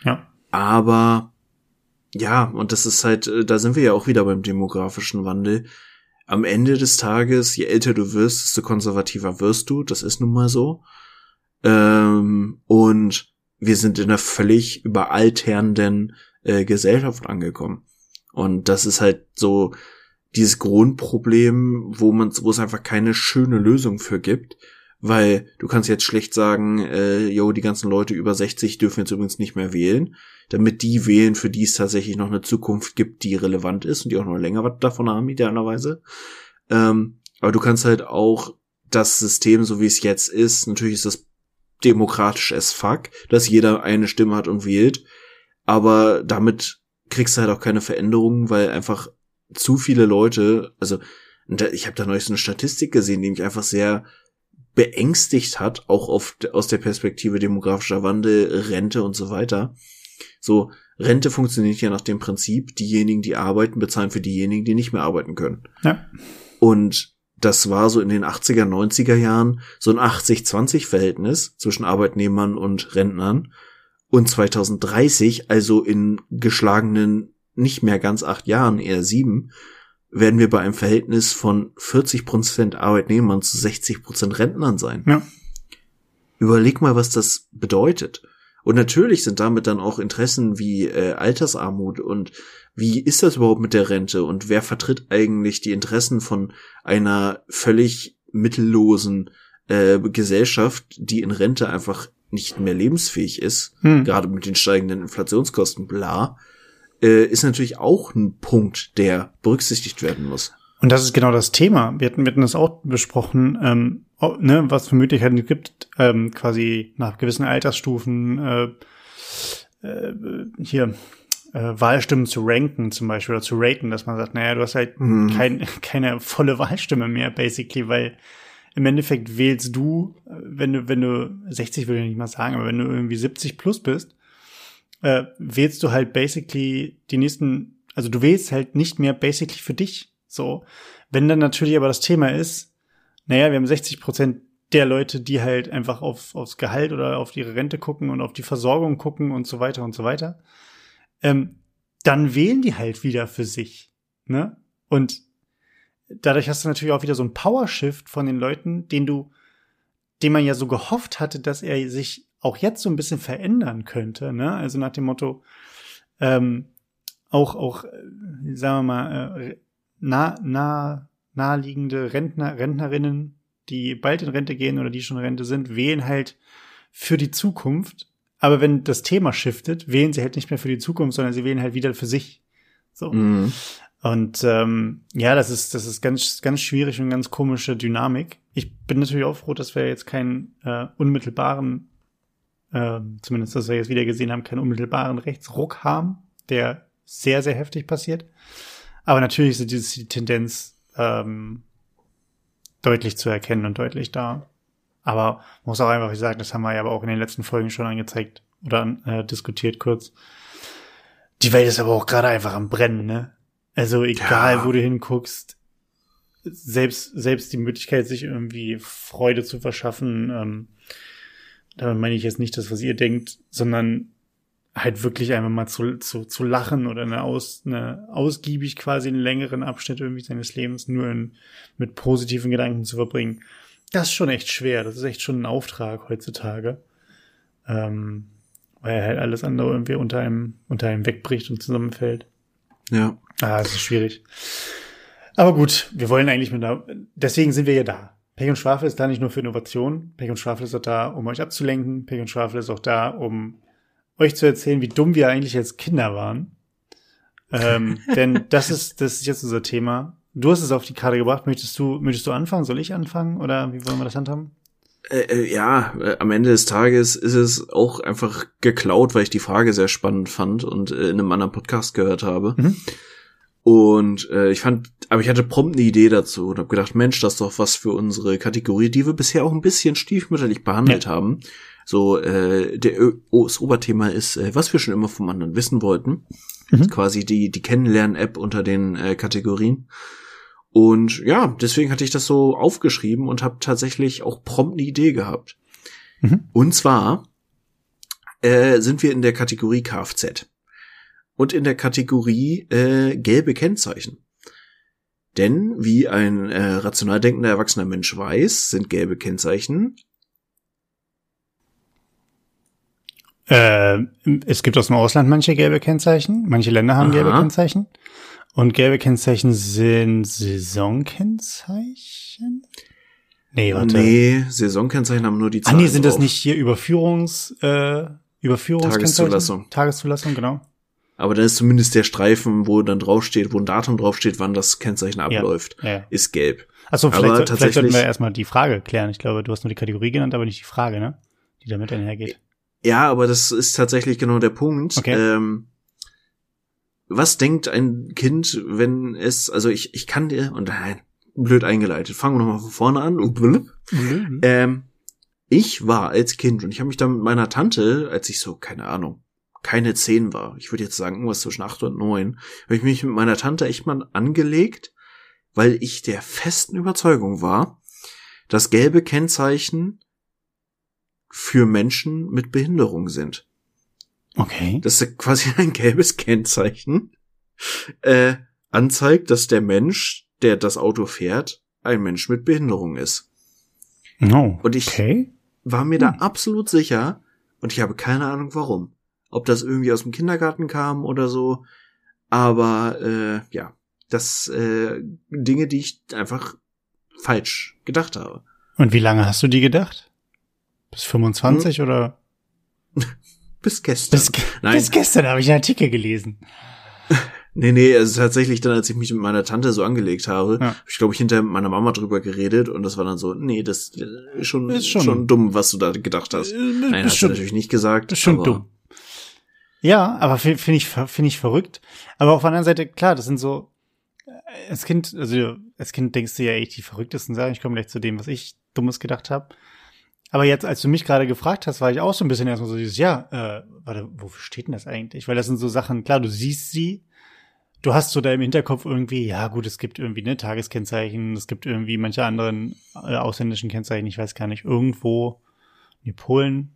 Ja. Aber ja, und das ist halt, äh, da sind wir ja auch wieder beim demografischen Wandel. Am Ende des Tages, je älter du wirst, desto konservativer wirst du. Das ist nun mal so. Ähm, und wir sind in einer völlig überalternden äh, Gesellschaft angekommen. Und das ist halt so dieses Grundproblem, wo man, wo es einfach keine schöne Lösung für gibt. Weil du kannst jetzt schlecht sagen, äh, yo, die ganzen Leute über 60 dürfen jetzt übrigens nicht mehr wählen damit die wählen, für die es tatsächlich noch eine Zukunft gibt, die relevant ist und die auch noch länger was davon haben, idealerweise. Ähm, aber du kannst halt auch das System, so wie es jetzt ist, natürlich ist das demokratisch as fuck, dass jeder eine Stimme hat und wählt, aber damit kriegst du halt auch keine Veränderungen, weil einfach zu viele Leute, also ich habe da neulich so eine Statistik gesehen, die mich einfach sehr beängstigt hat, auch auf, aus der Perspektive demografischer Wandel, Rente und so weiter So, Rente funktioniert ja nach dem Prinzip, diejenigen, die arbeiten, bezahlen für diejenigen, die nicht mehr arbeiten können. Ja. Und das war so in den 80er, 90er Jahren so ein 80-20-Verhältnis zwischen Arbeitnehmern und Rentnern. Und 2030, also in geschlagenen nicht mehr ganz acht Jahren, eher sieben, werden wir bei einem Verhältnis von 40 Prozent Arbeitnehmern zu 60 Prozent Rentnern sein. Ja. Überleg mal, was das bedeutet. Und natürlich sind damit dann auch Interessen wie äh, Altersarmut und wie ist das überhaupt mit der Rente und wer vertritt eigentlich die Interessen von einer völlig mittellosen äh, Gesellschaft, die in Rente einfach nicht mehr lebensfähig ist, Hm. gerade mit den steigenden Inflationskosten, bla, äh, ist natürlich auch ein Punkt, der berücksichtigt werden muss. Und das ist genau das Thema. Wir hatten, wir hatten das auch besprochen, ähm, oh, ne, was für Möglichkeiten es gibt, ähm, quasi nach gewissen Altersstufen äh, äh, hier äh, Wahlstimmen zu ranken zum Beispiel oder zu raten, dass man sagt, naja, du hast halt Mhm. kein, keine volle Wahlstimme mehr, basically, weil im Endeffekt wählst du, äh, wenn du, wenn du 60 würde ich nicht mal sagen, aber wenn du irgendwie 70 plus bist, äh, wählst du halt basically die nächsten, also du wählst halt nicht mehr basically für dich. So. Wenn dann natürlich aber das Thema ist, naja, wir haben 60 Prozent der Leute, die halt einfach auf, aufs Gehalt oder auf ihre Rente gucken und auf die Versorgung gucken und so weiter und so weiter, ähm, dann wählen die halt wieder für sich. Ne? Und dadurch hast du natürlich auch wieder so ein Power-Shift von den Leuten, den du, den man ja so gehofft hatte, dass er sich auch jetzt so ein bisschen verändern könnte. Ne? Also nach dem Motto, ähm, auch, auch, äh, sagen wir mal, äh, nah, nah, naheliegende Rentner, Rentnerinnen, die bald in Rente gehen oder die schon in Rente sind, wählen halt für die Zukunft. Aber wenn das Thema shiftet, wählen sie halt nicht mehr für die Zukunft, sondern sie wählen halt wieder für sich. So. Mhm. Und ähm, ja, das ist, das ist ganz, ganz schwierig und ganz komische Dynamik. Ich bin natürlich auch froh, dass wir jetzt keinen äh, unmittelbaren, äh, zumindest, dass wir jetzt wieder gesehen haben, keinen unmittelbaren Rechtsruck haben, der sehr, sehr heftig passiert. Aber natürlich ist die, Tendenz ähm, deutlich zu erkennen und deutlich da. Aber man muss auch einfach sagen, das haben wir ja aber auch in den letzten Folgen schon angezeigt oder äh, diskutiert kurz. Die Welt ist aber auch gerade einfach am Brennen, ne? Also egal, Ja. wo du hinguckst, selbst, selbst die Möglichkeit, sich irgendwie Freude zu verschaffen, ähm, damit meine ich jetzt nicht das, was ihr denkt, sondern halt wirklich einfach mal zu, zu, zu lachen oder eine, aus, eine ausgiebig quasi einen längeren Abschnitt irgendwie seines Lebens nur in, mit positiven Gedanken zu verbringen. Das ist schon echt schwer. Das ist echt schon ein Auftrag heutzutage. Ähm, weil halt alles andere irgendwie unter einem, unter einem wegbricht und zusammenfällt. Ja. Ah, das ist schwierig. Aber gut, wir wollen eigentlich mit da, deswegen sind wir ja da. Pech und Schwafel ist da nicht nur für Innovation. Pech und Schwafel ist auch da, um euch abzulenken. Pech und Schwafel ist auch da, um euch zu erzählen, wie dumm wir eigentlich als Kinder waren. Ähm, (laughs) denn das ist, das ist jetzt unser Thema. Du hast es auf die Karte gebracht. Möchtest du, möchtest du anfangen? Soll ich anfangen? Oder wie wollen wir das handhaben? Äh, äh, ja, äh, am Ende des Tages ist es auch einfach geklaut, weil ich die Frage sehr spannend fand und äh, in einem anderen Podcast gehört habe. Mhm. Und äh, ich fand, aber ich hatte prompt eine Idee dazu und habe gedacht, Mensch, das ist doch was für unsere Kategorie, die wir bisher auch ein bisschen stiefmütterlich behandelt haben. So, äh, der oh, das Oberthema ist, äh, was wir schon immer vom anderen wissen wollten. Mhm. Quasi die, die Kennenlernen-App unter den äh, Kategorien. Und ja, deswegen hatte ich das so aufgeschrieben und habe tatsächlich auch prompt eine Idee gehabt. Mhm. Und zwar äh, sind wir in der Kategorie Kfz und in der Kategorie äh, gelbe Kennzeichen. Denn, wie ein äh, rational denkender erwachsener Mensch weiß, sind gelbe Kennzeichen Äh, es gibt aus dem Ausland manche gelbe Kennzeichen. Manche Länder haben Aha. gelbe Kennzeichen. Und gelbe Kennzeichen sind Saisonkennzeichen? Nee, warte. Nee, Saisonkennzeichen haben nur die Ah, Zahlen nee, sind das drauf. nicht hier Überführungs, äh, Überführungskennzeichen? Tageszulassung. Tageszulassung, genau. Aber dann ist zumindest der Streifen, wo dann draufsteht, wo ein Datum draufsteht, wann das Kennzeichen abläuft, Ja, ja. ist gelb. Achso, Aber vielleicht, so- vielleicht sollten wir erstmal die Frage klären. Ich glaube, du hast nur die Kategorie genannt, aber nicht die Frage, ne? Die damit einhergeht. Ja, aber das ist tatsächlich genau der Punkt. Okay. Ähm, was denkt ein Kind, wenn es, also ich, ich kann dir, und nein, blöd eingeleitet, fangen wir nochmal von vorne an. Blub. Ähm, ich war als Kind und ich habe mich dann mit meiner Tante, als ich so, keine Ahnung, keine zehn war, ich würde jetzt sagen irgendwas zwischen acht und neun, habe ich mich mit meiner Tante echt mal angelegt, weil ich der festen Überzeugung war, dass gelbe Kennzeichen für Menschen mit Behinderung sind. Okay. Das ist quasi ein gelbes Kennzeichen äh, anzeigt, dass der Mensch, der das Auto fährt, ein Mensch mit Behinderung ist. No. Und ich okay. war mir da Hm. absolut sicher und ich habe keine Ahnung warum. Ob das irgendwie aus dem Kindergarten kam oder so. Aber äh, ja, das äh, Dinge, die ich einfach falsch gedacht habe. Und wie lange hast du die gedacht? Bis 25 oder? (laughs) Bis gestern. Bis, Nein. bis gestern habe ich einen Artikel gelesen. (laughs) Nee, nee, also tatsächlich dann, als ich mich mit meiner Tante so angelegt habe, Ja. habe ich, glaube ich, hinter meiner Mama drüber geredet und das war dann so, nee, das ist schon, Ist schon- schon, dumm, was du da gedacht hast. Äh, Nein, hast du natürlich nicht gesagt. Das ist schon dumm. Ja, aber finde find ich, finde ich verrückt. Aber auf der anderen Seite, klar, das sind so, äh, als Kind, also als Kind denkst du ja echt die verrücktesten Sachen. Ich komme gleich zu dem, was ich Dummes gedacht habe. Aber jetzt, als du mich gerade gefragt hast, war ich auch so ein bisschen erstmal so dieses, ja, äh, warte, wofür steht denn das eigentlich? Weil das sind so Sachen, klar, du siehst sie, du hast so da im Hinterkopf irgendwie, ja gut, es gibt irgendwie ne Tageskennzeichen, es gibt irgendwie manche anderen äh, ausländischen Kennzeichen, ich weiß gar nicht, irgendwo, nee, Polen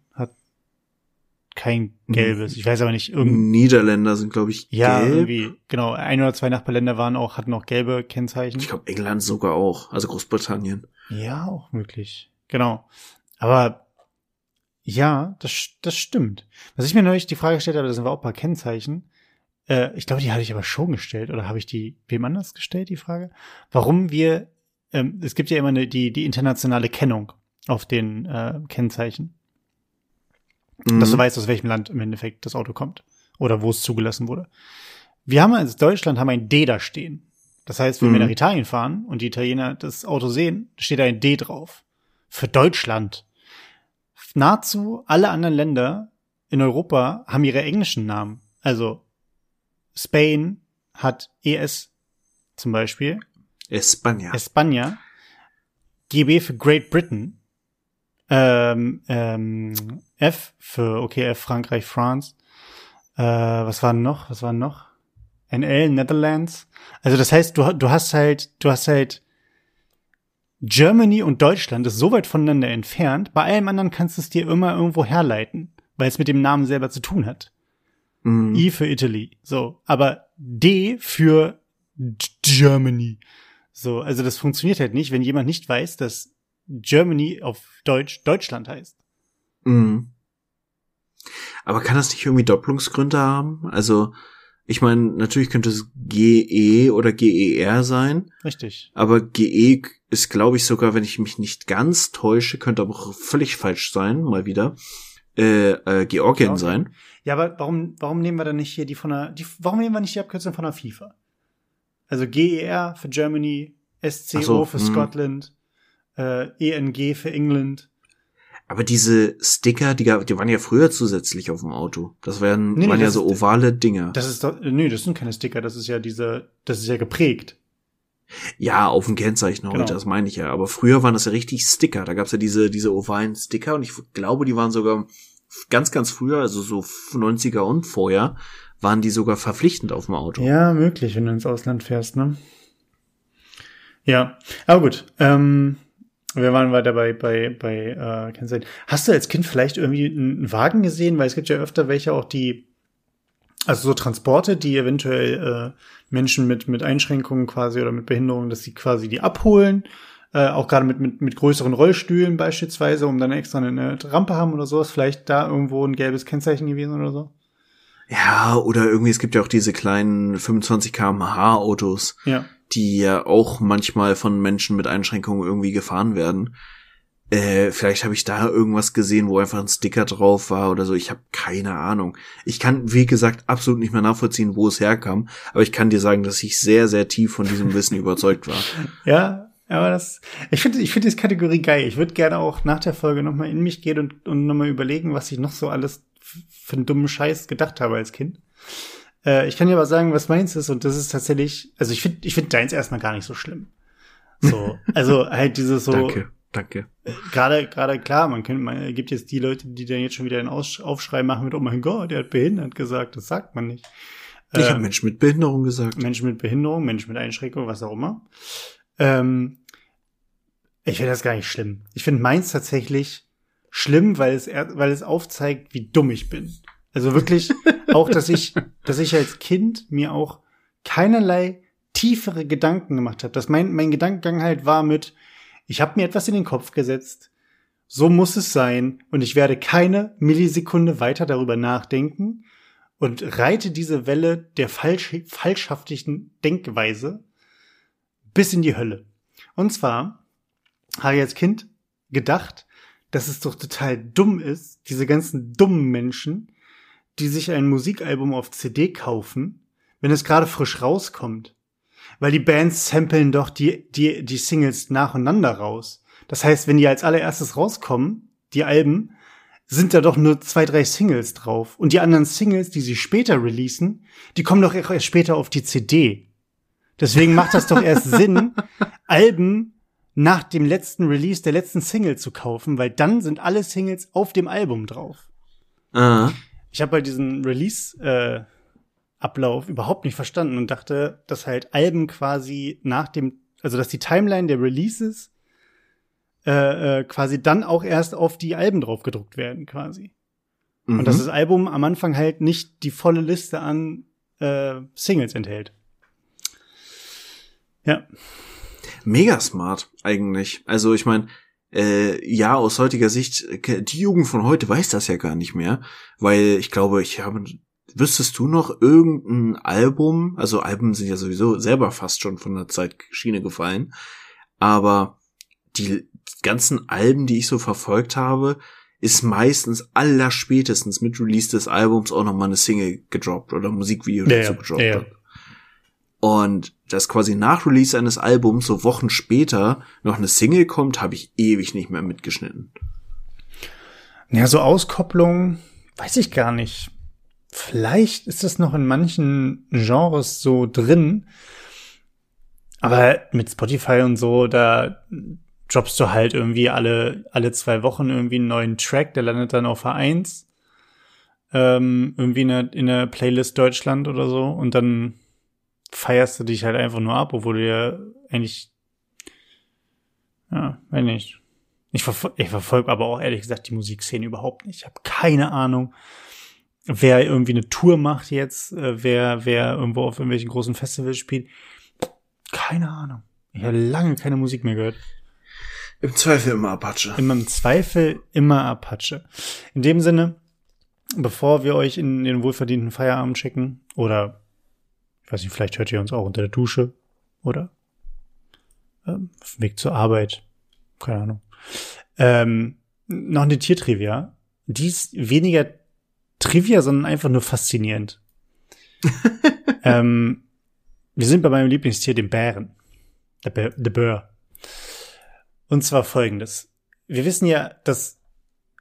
kein gelbes, ich weiß aber nicht, irgend, Niederländer sind, glaube ich, ja, gelb. irgendwie, genau, ein oder zwei Nachbarländer waren auch, hatten auch gelbe Kennzeichen. Ich glaube, England sogar auch, also Großbritannien. Ja, auch möglich. Genau. Aber ja, das, das stimmt. Was ich mir neulich die Frage gestellt habe, das sind auch ein paar Kennzeichen. Äh, ich glaube, die hatte ich aber schon gestellt. Oder habe ich die wem anders gestellt, die Frage? Warum wir, ähm, es gibt ja immer eine, die, die internationale Kennung auf den äh, Kennzeichen. Mhm. Dass du weißt, aus welchem Land im Endeffekt das Auto kommt. Oder wo es zugelassen wurde. Wir haben als Deutschland haben ein D da stehen. Das heißt, wenn wir Mhm. nach Italien fahren und die Italiener das Auto sehen, steht da ein D drauf. Für Deutschland. Nahezu alle anderen Länder in Europa haben ihre englischen Namen. Also Spain hat ES zum Beispiel. Espanja. España. GB für Great Britain. Ähm, ähm, F für, okay, F Frankreich, France. Äh, was war noch? Was war noch? NL, Netherlands. Also das heißt, du, du hast halt, du hast halt Germany und Deutschland ist so weit voneinander entfernt. Bei allem anderen kannst du es dir immer irgendwo herleiten, weil es mit dem Namen selber zu tun hat. Mhm. I für Italy. So. Aber D für Germany. So. Also das funktioniert halt nicht, wenn jemand nicht weiß, dass Germany auf Deutsch Deutschland heißt. Mhm. Aber kann das nicht irgendwie Doppelungsgründe haben? Also, ich meine, natürlich könnte es GE oder GER sein, Richtig. aber GE ist, glaube ich, sogar, wenn ich mich nicht ganz täusche, könnte aber auch völlig falsch sein, mal wieder, äh, äh, Georgien Georgien. sein. Ja, aber warum, warum nehmen wir dann nicht hier die von der, die, warum nehmen wir nicht die Abkürzung von der FIFA? Also GER für Germany, SCO so, für hm. Scotland, äh, ENG für England. Aber diese Sticker, die, gab- die waren ja früher zusätzlich auf dem Auto. Das waren, Nee, nee, waren ja das so ist- ovale Dinger. Das ist doch, nö, das sind keine Sticker, das ist ja diese, das ist ja geprägt. Ja, auf dem Kennzeichen heute, Genau. das meine ich ja. Aber früher waren das ja richtig Sticker. Da gab's ja diese, diese ovalen Sticker und ich glaube, die waren sogar ganz, ganz früher, also so 90er und vorher, waren die sogar verpflichtend auf dem Auto. Ja, möglich, wenn du ins Ausland fährst, ne? Ja, aber gut. Ähm, wir waren weiter bei bei bei äh, Kennzeichen. Hast du als Kind vielleicht irgendwie einen Wagen gesehen? Weil es gibt ja öfter welche auch die, also so Transporte, die eventuell äh, Menschen mit mit Einschränkungen quasi oder mit Behinderungen, dass sie quasi die abholen. Äh, auch gerade mit, mit, mit größeren Rollstühlen beispielsweise, um dann extra eine Rampe haben oder sowas. Vielleicht da irgendwo ein gelbes Kennzeichen gewesen oder so. Ja, oder irgendwie, es gibt ja auch diese kleinen 25 kmh Autos, Ja. Die ja auch manchmal von Menschen mit Einschränkungen irgendwie gefahren werden. Äh, vielleicht habe ich da irgendwas gesehen, wo einfach ein Sticker drauf war oder so. Ich habe keine Ahnung. Ich kann, wie gesagt, absolut nicht mehr nachvollziehen, wo es herkam. Aber ich kann dir sagen, dass ich sehr, sehr tief von diesem Wissen (laughs) überzeugt war. Ja, aber das, ich finde, ich finde diese Kategorie geil. Ich würde gerne auch nach der Folge nochmal in mich gehen und, und nochmal überlegen, was ich noch so alles für einen dummen Scheiß gedacht habe als Kind. Äh, ich kann dir aber sagen, was meins ist und das ist tatsächlich, also ich finde, ich finde deins erstmal gar nicht so schlimm. So, (laughs) also halt dieses so, Danke. danke. Gerade, gerade klar, man kennt, man gibt jetzt die Leute, die dann jetzt schon wieder einen Aus Aufschrei machen mit, oh mein Gott, der hat behindert gesagt. Das sagt man nicht. Ich äh, habe Mensch mit Behinderung gesagt. Mensch mit Behinderung, Mensch mit Einschränkung, was auch immer. Ähm, ich finde das gar nicht schlimm. Ich finde meins tatsächlich schlimm, weil es, weil es aufzeigt, wie dumm ich bin. Also wirklich auch, dass ich, (laughs) dass ich als Kind mir auch keinerlei tiefere Gedanken gemacht habe. Dass mein, mein Gedankengang halt war mit, ich habe mir etwas in den Kopf gesetzt, so muss es sein und ich werde keine Millisekunde weiter darüber nachdenken und reite diese Welle der falsch, falschhaftigen Denkweise bis in die Hölle. Und zwar habe ich als Kind gedacht, dass es doch total dumm ist, diese ganzen dummen Menschen, die sich ein Musikalbum auf CD kaufen, wenn es gerade frisch rauskommt. Weil die Bands samplen doch die, die, die Singles nacheinander raus. Das heißt, wenn die als allererstes rauskommen, die Alben, sind da doch nur zwei, drei Singles drauf. Und die anderen Singles, die sie später releasen, die kommen doch erst später auf die CD. Deswegen macht das doch erst Sinn, (laughs) Alben nach dem letzten Release der letzten Single zu kaufen, weil dann sind alle Singles auf dem Album drauf. Ah. Ich habe bei diesen Release äh, Ablauf überhaupt nicht verstanden und dachte, dass halt Alben quasi nach dem, also dass die Timeline der Releases äh, äh, quasi dann auch erst auf die Alben drauf gedruckt werden, quasi. Mhm. Und dass das Album am Anfang halt nicht die volle Liste an äh, Singles enthält. Ja. Mega smart eigentlich. Also ich meine, äh, ja, aus heutiger Sicht, die Jugend von heute weiß das ja gar nicht mehr, weil ich glaube, ich habe Wüsstest du noch irgendein Album, also Alben sind ja sowieso selber fast schon von der Zeitschiene gefallen, aber die ganzen Alben, die ich so verfolgt habe, ist meistens allerspätestens mit Release des Albums auch nochmal eine Single gedroppt oder Musikvideo ja, dazu gedroppt. Ja, ja. Und dass quasi nach Release eines Albums so Wochen später noch eine Single kommt, habe ich ewig nicht mehr mitgeschnitten. Ja, so Auskopplung, weiß ich gar nicht. Vielleicht ist das noch in manchen Genres so drin. Aber mit Spotify und so, da droppst du halt irgendwie alle, alle zwei Wochen irgendwie einen neuen Track, der landet dann auf A1. Ähm, irgendwie in der, in der Playlist Deutschland oder so. Und dann feierst du dich halt einfach nur ab, obwohl du ja eigentlich, ja, wenn nicht. Ich, verfol ich verfolge aber auch ehrlich gesagt die Musikszene überhaupt nicht. Ich habe keine Ahnung, wer irgendwie eine Tour macht jetzt, äh, wer, wer irgendwo auf irgendwelchen großen Festivals spielt. Keine Ahnung. Ich habe lange keine Musik mehr gehört. Im Zweifel immer Apache. Immer Im Zweifel immer Apache. In dem Sinne, bevor wir euch in den wohlverdienten Feierabend schicken, oder ich weiß nicht, vielleicht hört ihr uns auch unter der Dusche oder ähm, auf dem Weg zur Arbeit, keine Ahnung. Ähm, noch eine Tiertrivia. Die ist weniger Trivia, sondern einfach nur faszinierend. (laughs) ähm, wir sind bei meinem Lieblingstier, dem Bären. Der, Bär, der Bär. Und zwar folgendes. Wir wissen ja, dass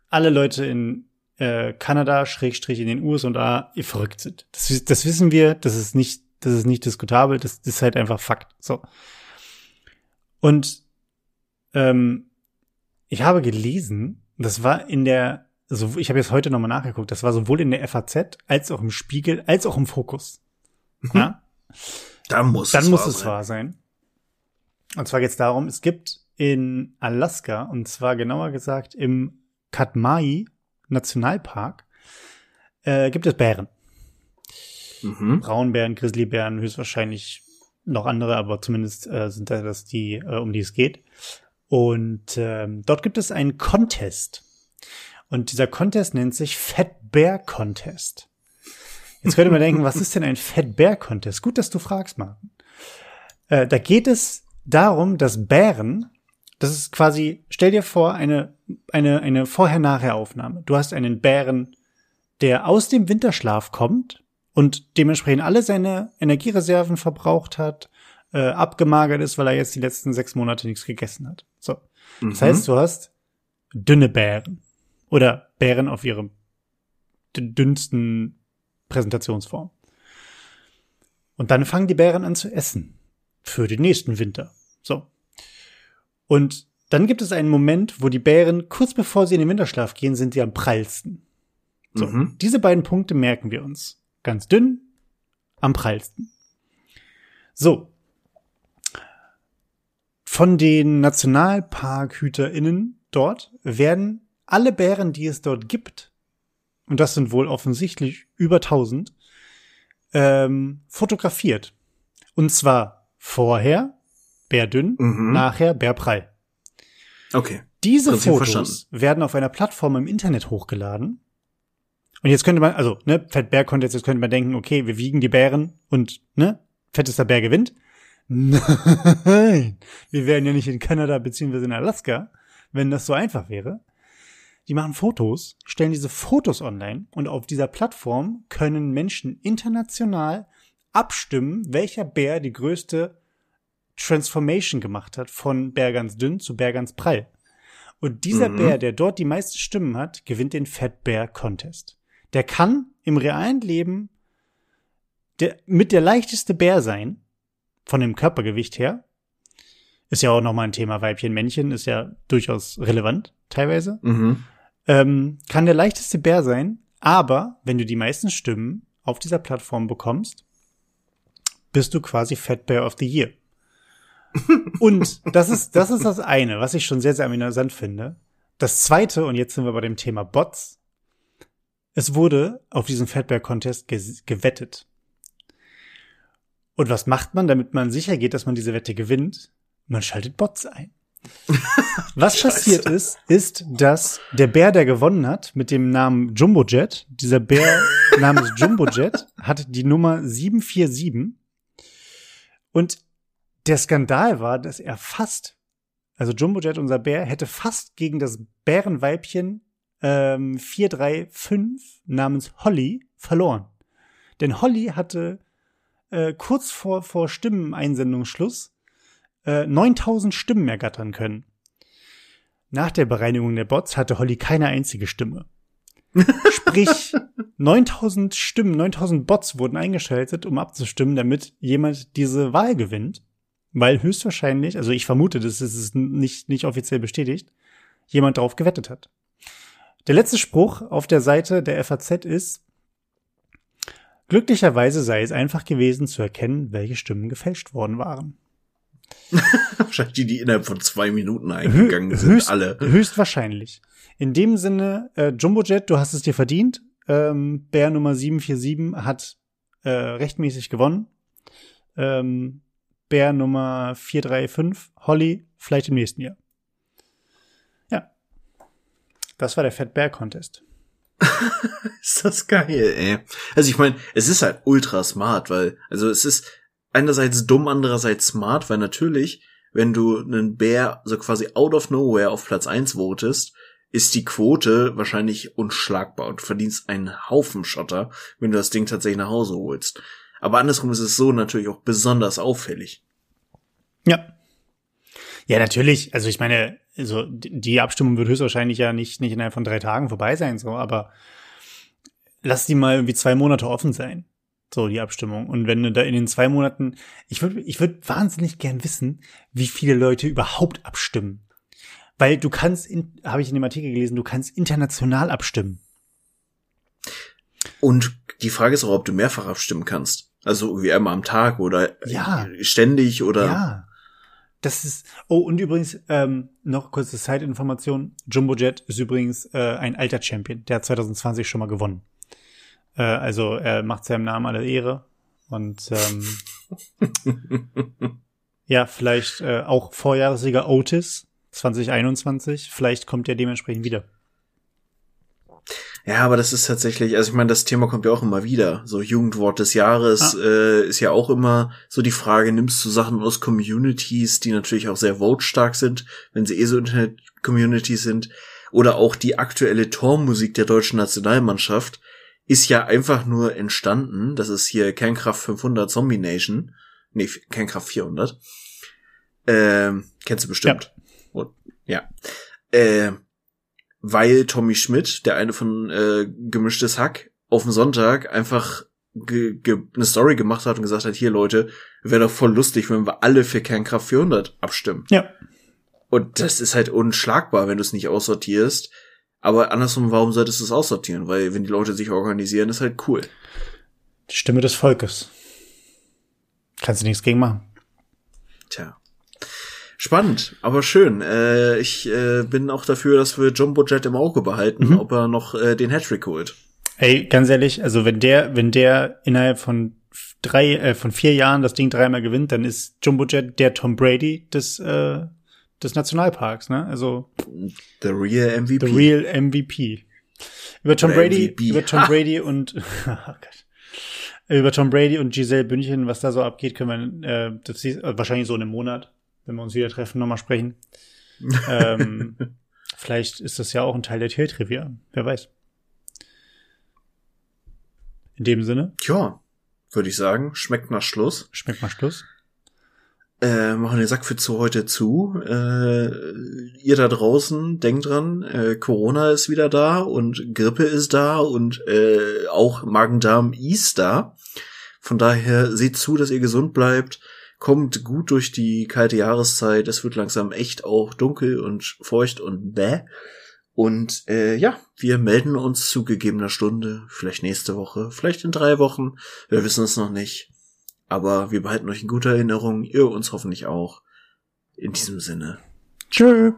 alle Leute in äh, Kanada, Schrägstrich in den USA, verrückt sind. Das, das wissen wir, das ist nicht, das ist nicht diskutabel, das, das ist halt einfach Fakt. So. Und ähm, ich habe gelesen, das war in der so, ich habe jetzt heute nochmal nachgeguckt, das war sowohl in der FAZ als auch im Spiegel, als auch im Fokus. Mhm. Ja? Dann muss Dann es, muss wahr, es sein. wahr sein. Und zwar geht es darum, es gibt in Alaska, und zwar genauer gesagt im Katmai Nationalpark, äh, gibt es Bären. Mhm. Braunbären, Grizzlybären, höchstwahrscheinlich noch andere, aber zumindest äh, sind da das die, äh, um die es geht. Und ähm, dort gibt es einen Contest. Und dieser Contest nennt sich Fat Bear Contest. Jetzt könnte man denken, (laughs) was ist denn ein Fat Bear Contest? Gut, dass du fragst, Martin. Äh, da geht es darum, dass Bären, das ist quasi, stell dir vor, eine, eine, eine Vorher-Nachher-Aufnahme. Du hast einen Bären, der aus dem Winterschlaf kommt und dementsprechend alle seine Energiereserven verbraucht hat, äh, abgemagert ist, weil er jetzt die letzten sechs Monate nichts gegessen hat. So. Das Mhm. heißt, du hast dünne Bären. Oder Bären auf ihrem dünnsten Präsentationsform. Und dann fangen die Bären an zu essen. Für den nächsten Winter. So. Und dann gibt es einen Moment, wo die Bären, kurz bevor sie in den Winterschlaf gehen, sind sie am prallsten. So, Mhm. diese beiden Punkte merken wir uns. Ganz dünn, am prallsten. So. Von den NationalparkhüterInnen dort werden alle Bären, die es dort gibt, und das sind wohl offensichtlich über 1000, ähm, fotografiert. Und zwar vorher bärdünn, Mhm. nachher bärprall. Okay. Diese Fotos werden auf einer Plattform im Internet hochgeladen. Und jetzt könnte man, also, ne, Fettbär Contest, jetzt könnte man denken, okay, wir wiegen die Bären und, ne, fettester Bär gewinnt. Nein, wir wären ja nicht in Kanada beziehungsweise in Alaska, wenn das so einfach wäre. Die machen Fotos, stellen diese Fotos online und auf dieser Plattform können Menschen international abstimmen, welcher Bär die größte Transformation gemacht hat von Bär ganz dünn zu Bär ganz prall. Und dieser Mhm. Bär, der dort die meisten Stimmen hat, gewinnt den Fat Bear Contest. Der kann im realen Leben der, mit der leichteste Bär sein, von dem Körpergewicht her. Ist ja auch nochmal ein Thema Weibchen, Männchen, ist ja durchaus relevant, teilweise. Mhm. Ähm, kann der leichteste Bär sein, aber wenn du die meisten Stimmen auf dieser Plattform bekommst, bist du quasi Fat Bear of the Year. (laughs) Und das ist, das ist das eine, was ich schon sehr, sehr amüsant finde. Das zweite, und jetzt sind wir bei dem Thema Bots. Es wurde auf diesem Fat Bear Contest ge gewettet. Und was macht man, damit man sicher geht, dass man diese Wette gewinnt? Man schaltet Bots ein. (laughs) Was passiert ist, ist, dass der Bär, der gewonnen hat, mit dem Namen Jumbo Jet, dieser Bär (laughs) namens Jumbo Jet, hat die Nummer 747. Und der Skandal war, dass er fast, also Jumbo Jet, unser Bär, hätte fast gegen das Bärenweibchen ähm, 435 namens Holly verloren. Denn Holly hatte äh, kurz vor, vor Stimmeneinsendungsschluss äh, 9000 Stimmen ergattern können. Nach der Bereinigung der Bots hatte Holly keine einzige Stimme. (laughs) Sprich, 9000 Stimmen, 9000 Bots wurden eingeschaltet, um abzustimmen, damit jemand diese Wahl gewinnt. Weil höchstwahrscheinlich, also ich vermute, das ist nicht, nicht offiziell bestätigt, jemand darauf gewettet hat. Der letzte Spruch auf der Seite der FAZ ist, glücklicherweise sei es einfach gewesen zu erkennen, welche Stimmen gefälscht worden waren. (laughs) Wahrscheinlich die, die innerhalb von zwei Minuten eingegangen Hö- sind, höchst, alle. Höchstwahrscheinlich. In dem Sinne, äh, Jumbojet, du hast es dir verdient. Ähm, Bär Nummer 747 hat äh, rechtmäßig gewonnen. Ähm, Bär Nummer 435, Holly, vielleicht im nächsten Jahr. Das war der Fat Bear Contest. (laughs) Ist das geil, ey. Also ich meine, es ist halt ultra smart, weil, also es ist einerseits dumm, andererseits smart, weil natürlich, wenn du einen Bär so quasi out of nowhere auf Platz eins votest, ist die Quote wahrscheinlich unschlagbar und verdienst einen Haufen Schotter, wenn du das Ding tatsächlich nach Hause holst. Aber andersrum ist es so natürlich auch besonders auffällig. Ja. Ja, natürlich. Also ich meine, also die Abstimmung wird höchstwahrscheinlich ja nicht, nicht innerhalb von drei Tagen vorbei sein, so, aber lass die mal irgendwie zwei Monate offen sein. So, die Abstimmung. Und wenn du da in den zwei Monaten, ich würde, ich würde wahnsinnig gern wissen, wie viele Leute überhaupt abstimmen. Weil du kannst, habe ich in dem Artikel gelesen, du kannst international abstimmen. Und die Frage ist auch, ob du mehrfach abstimmen kannst. Also irgendwie einmal am Tag oder Ja. ständig oder Ja. Das ist. Oh, und übrigens, ähm, noch kurze Zeitinformation. Jumbo Jet ist übrigens äh, ein alter Champion. Der hat 2020 schon mal gewonnen. Äh, also er macht seinem Namen alle Ehre. Und ähm, (laughs) ja, vielleicht äh, auch Vorjahressieger Otis 2021. Vielleicht kommt er dementsprechend wieder. Ja, aber das ist tatsächlich, also ich meine, das Thema kommt ja auch immer wieder. So Jugendwort des Jahres äh, ist ja auch immer so die Frage, nimmst du Sachen aus Communities, die natürlich auch sehr vote-stark sind, wenn sie eh so Internet-Communities sind, oder auch die aktuelle Tormusik der deutschen Nationalmannschaft ist ja einfach nur entstanden. Das ist hier Kernkraft 500 Zombie Nation. Nee, Kernkraft 400. Ähm, kennst du bestimmt. Und, ja. Äh, weil Tommy Schmidt, der eine von äh, Gemischtes Hack, auf dem Sonntag einfach ge ge eine Story gemacht hat und gesagt hat, hier Leute, wäre doch voll lustig, wenn wir alle für Kernkraft 400 abstimmen. Ja. Und das ist halt unschlagbar, wenn du es nicht aussortierst. Aber andersrum, warum solltest du es aussortieren? Weil wenn die Leute sich organisieren, ist halt cool. Die Stimme des Volkes. Kannst du nichts gegen machen. Tja. Spannend, aber schön. Äh, ich äh, bin auch dafür, dass wir Jumbo Jet im Auge behalten, mhm. ob er noch äh, den Hattrick holt. Ey, ganz ehrlich, also wenn der, wenn der innerhalb von drei, äh, von vier Jahren das Ding dreimal gewinnt, dann ist Jumbo Jet der Tom Brady des, äh, des Nationalparks, ne? Also the real MVP. The real MVP. Über Tom Oder Brady, MVP. über Tom (laughs) Brady und (laughs) oh Gott. über Tom Brady und Giselle Bündchen, was da so abgeht, können wir äh, das ist wahrscheinlich so in einem Monat wenn wir uns wieder treffen, nochmal sprechen. (laughs) ähm, vielleicht ist das ja auch ein Teil der Tiertrivia. Wer weiß. In dem Sinne. Tja, würde ich sagen, schmeckt nach Schluss. Schmeckt nach Schluss. Äh, machen den Sack für zu heute zu. Äh, ihr da draußen, denkt dran, äh, Corona ist wieder da und Grippe ist da und äh, auch Magen-Darm ist da. Von daher seht zu, dass ihr gesund bleibt kommt gut durch die kalte Jahreszeit. Es wird langsam echt auch dunkel und feucht und bäh. Und äh, ja, wir melden uns zu gegebener Stunde, vielleicht nächste Woche, vielleicht in drei Wochen. Wir wissen es noch nicht. Aber wir behalten euch in guter Erinnerung, ihr uns hoffentlich auch. In diesem Sinne. Tschö.